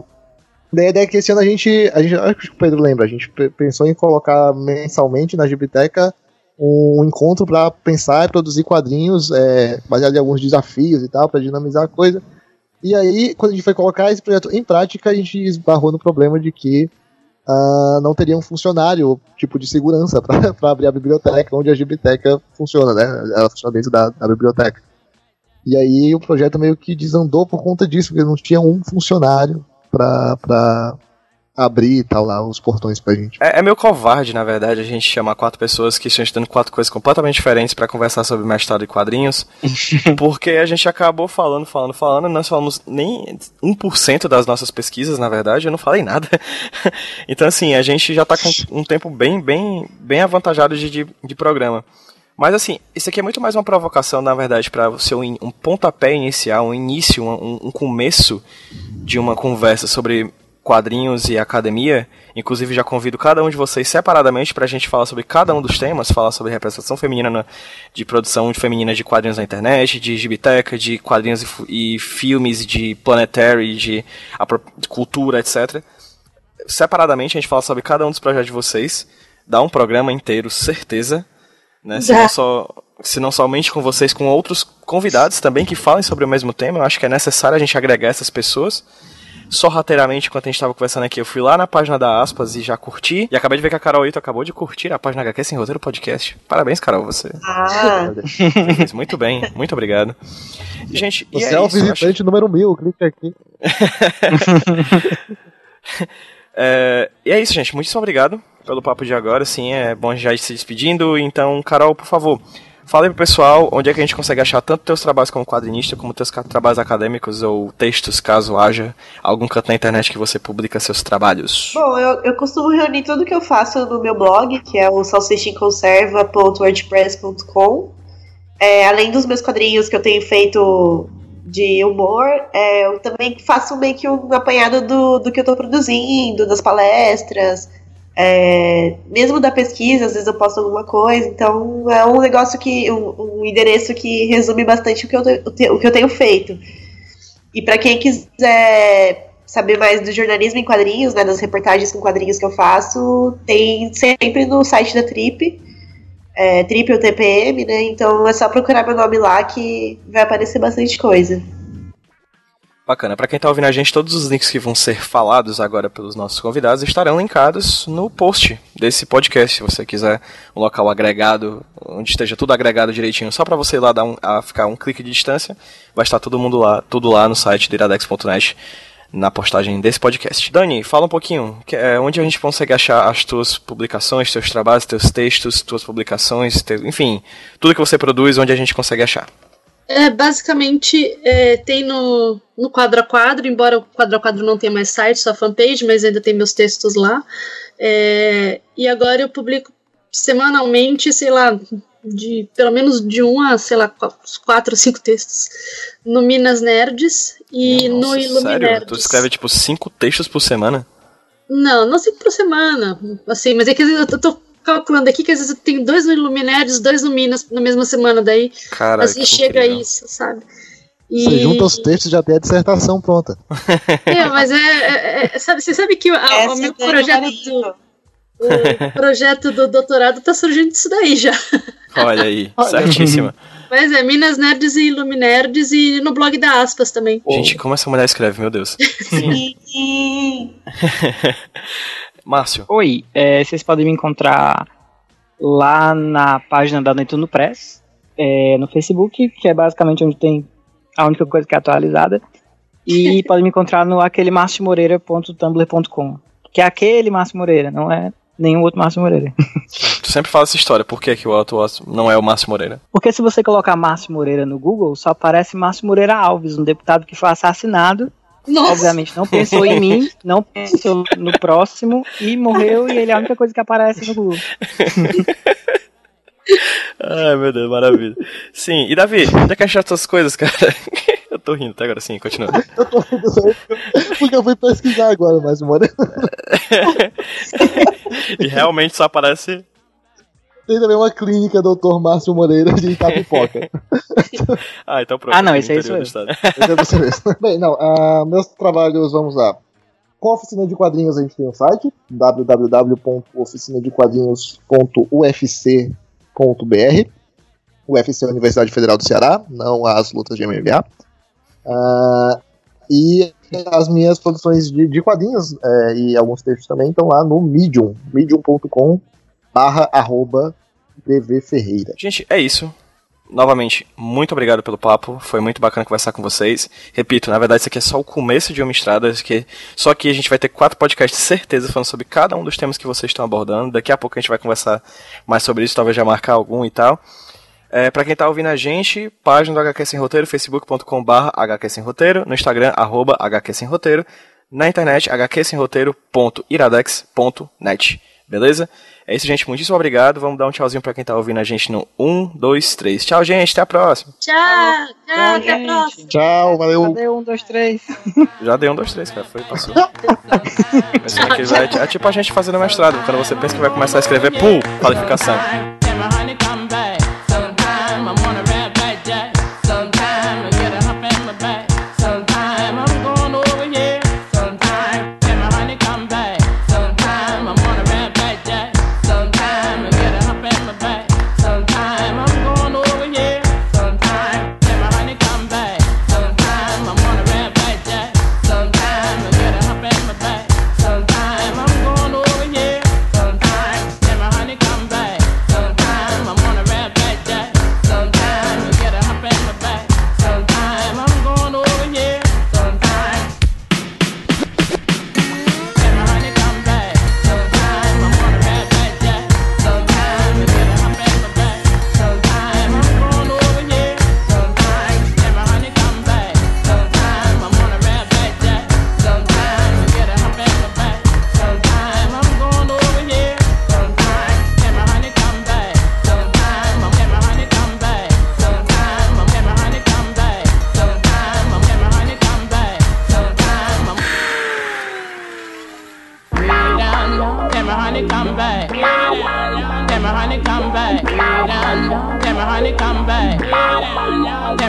daí a ideia é que esse ano a gente, a gente, acho que o Pedro lembra, a gente pe- pensou em colocar mensalmente na Gibiteca um encontro para pensar e produzir quadrinhos é, baseado em alguns desafios e tal, para dinamizar a coisa. E aí, quando a gente foi colocar esse projeto em prática, a gente esbarrou no problema de que ah, não teria um funcionário, tipo, de segurança para abrir a biblioteca, onde a biblioteca funciona, né? Ela funciona dentro da, da biblioteca. E aí o projeto meio que desandou por conta disso, porque não tinha um funcionário para abrir e tal lá os portões pra gente. É, é meio covarde, na verdade, a gente chamar quatro pessoas que estão estudando quatro coisas completamente diferentes pra conversar sobre mestrado e quadrinhos, porque a gente acabou falando, falando, falando, nós falamos nem 1% das nossas pesquisas, na verdade, eu não falei nada. então, assim, a gente já tá com um tempo bem, bem, bem avantajado de, de, de programa. Mas assim, isso aqui é muito mais uma provocação, na verdade, para ser um, um pontapé inicial, um início, um, um começo de uma conversa sobre quadrinhos e academia. Inclusive, já convido cada um de vocês separadamente para a gente falar sobre cada um dos temas, falar sobre representação feminina na, de produção feminina de quadrinhos na internet, de gibiteca, de quadrinhos e, e filmes, de planetary, de, de cultura, etc. Separadamente, a gente fala sobre cada um dos projetos de vocês. Dá um programa inteiro, certeza. Né? Se, não só, se não somente com vocês, com outros convidados também que falem sobre o mesmo tema. Eu acho que é necessário a gente agregar essas pessoas sorrateiramente, enquanto a gente estava conversando aqui, eu fui lá na página da Aspas e já curti. E acabei de ver que a Carol Ito acabou de curtir a página HQ Sem Roteiro Podcast. Parabéns, Carol, você. Ah. muito bem, muito obrigado. Gente, você é, é, o isso, visitante acho... número mil, clique aqui. é, e é isso, gente. Muitíssimo obrigado pelo papo de agora. Sim, é bom já ir se despedindo. Então, Carol, por favor, Fala aí pro pessoal onde é que a gente consegue achar tanto teus trabalhos como quadrinista, como teus trabalhos acadêmicos ou textos, caso haja algum canto na internet que você publica seus trabalhos. Bom, eu, eu costumo reunir tudo que eu faço no meu blog, que é o salsichinconserva.wordpress.com. É, além dos meus quadrinhos que eu tenho feito de humor, é, eu também faço meio que um apanhado do, do que eu estou produzindo, das palestras, é, mesmo da pesquisa, às vezes eu posto alguma coisa, então é um negócio que. um, um endereço que resume bastante o que eu, o que eu tenho feito. E para quem quiser saber mais do jornalismo em quadrinhos, né, das reportagens com quadrinhos que eu faço, tem sempre no site da Trip, é, Trip ou TPM, né? Então é só procurar meu nome lá que vai aparecer bastante coisa. Bacana. Para quem está ouvindo a gente, todos os links que vão ser falados agora pelos nossos convidados estarão linkados no post desse podcast. Se você quiser um local agregado, onde esteja tudo agregado direitinho, só para você ir lá dar um, a ficar um clique de distância, vai estar todo mundo lá, tudo lá no site do iradex.net na postagem desse podcast. Dani, fala um pouquinho, que, é, onde a gente consegue achar as tuas publicações, teus trabalhos, teus textos, tuas publicações, teu, enfim, tudo que você produz, onde a gente consegue achar. É, basicamente, é, tem no, no quadro a quadro, embora o quadro a quadro não tenha mais site, só fanpage, mas ainda tem meus textos lá. É, e agora eu publico semanalmente, sei lá, de pelo menos de um a, sei lá, quatro ou cinco textos no Minas Nerds e Nossa, no Iluminerds. Sério? Tu escreve tipo cinco textos por semana? Não, não cinco por semana, assim, mas é que eu tô calculando aqui que às vezes eu tenho dois no Iluminares, dois no Minas na mesma semana, daí Caraca, assim chega a isso, sabe? E... Você junta os textos e já tem a dissertação pronta. É, mas é, é, é sabe, você sabe que a, o meu projeto do, o projeto do doutorado tá surgindo disso daí já. Olha aí, certíssima. Mas é, Minas Nerds e Iluminerds e no blog da Aspas também. Gente, como essa mulher escreve, meu Deus. Sim. Márcio. Oi, é, vocês podem me encontrar lá na página da Netuno Press, é, no Facebook, que é basicamente onde tem a única coisa que é atualizada. E podem me encontrar no aquelemarciomoreira.tumblr.com, que é aquele Márcio Moreira, não é nenhum outro Márcio Moreira. Tu sempre fala essa história, por que, que o outro não é o Márcio Moreira? Porque se você colocar Márcio Moreira no Google, só aparece Márcio Moreira Alves, um deputado que foi assassinado nossa. Obviamente, não pensou em mim, não pensou no próximo e morreu e ele é a única coisa que aparece no Google. Ai, meu Deus, maravilha. Sim, e Davi, onde é que achar essas coisas, cara? Eu tô rindo até agora, sim, continua. eu tô rindo porque eu fui pesquisar agora, mas mano. e realmente só aparece tem também uma clínica Dr. Márcio Moreira de Itapipoca. ah, então pronto. Ah, não, esse é isso mesmo. Esse é você mesmo. Bem, não, uh, meus trabalhos, vamos lá. Com a oficina de quadrinhos a gente tem um site, www.oficinadequadrinhos.ufc.br UFC é a Universidade Federal do Ceará, não as lutas de MMA. Uh, ah, e as minhas produções de, de quadrinhos é, e alguns textos também estão lá no Medium, medium.com barra arroba BV Ferreira. Gente, é isso. Novamente, muito obrigado pelo papo. Foi muito bacana conversar com vocês. Repito, na verdade, isso aqui é só o começo de uma estrada. Que... É- só que a gente vai ter quatro podcasts, certeza, falando sobre cada um dos temas que vocês estão abordando. Daqui a pouco a gente vai conversar mais sobre isso, talvez já marcar algum e tal. É, para quem tá ouvindo a gente, página do HQ Sem Roteiro, facebook.com.br HQ Sem Roteiro, no Instagram, arroba HQ Sem Roteiro, na internet, hqsemroteiro.iradex.net. Beleza? É isso, gente. Muitíssimo obrigado. Vamos dar um tchauzinho para quem tá ouvindo a gente no 1, 2, 3. Tchau, gente. Até a próxima. Tchau. Tchau, tchau até a próxima. Tchau, valeu. Já deu 1, 2, 3. Já deu 1, 2, 3, cara. Foi, passou. Mas, é, vai, é tipo a gente fazendo mestrado. Quando você pensa que vai começar a escrever, pum, qualificação.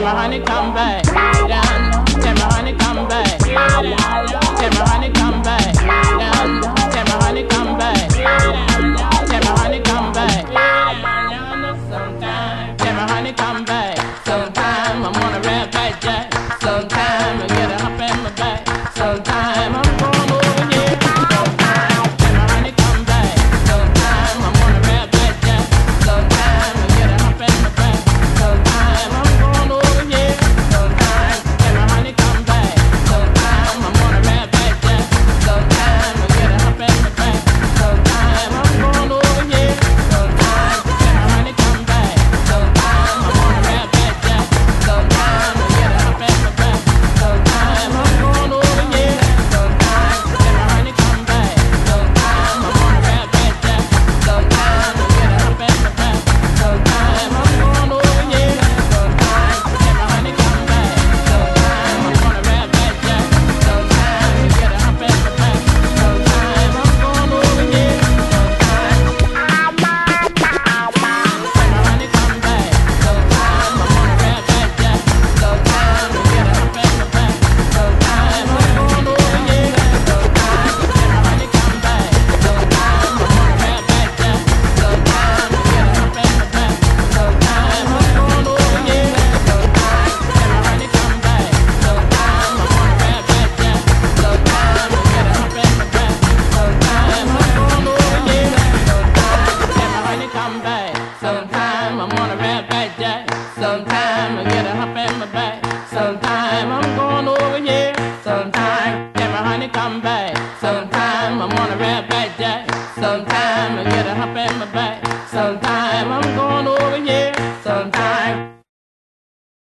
Honey, come back.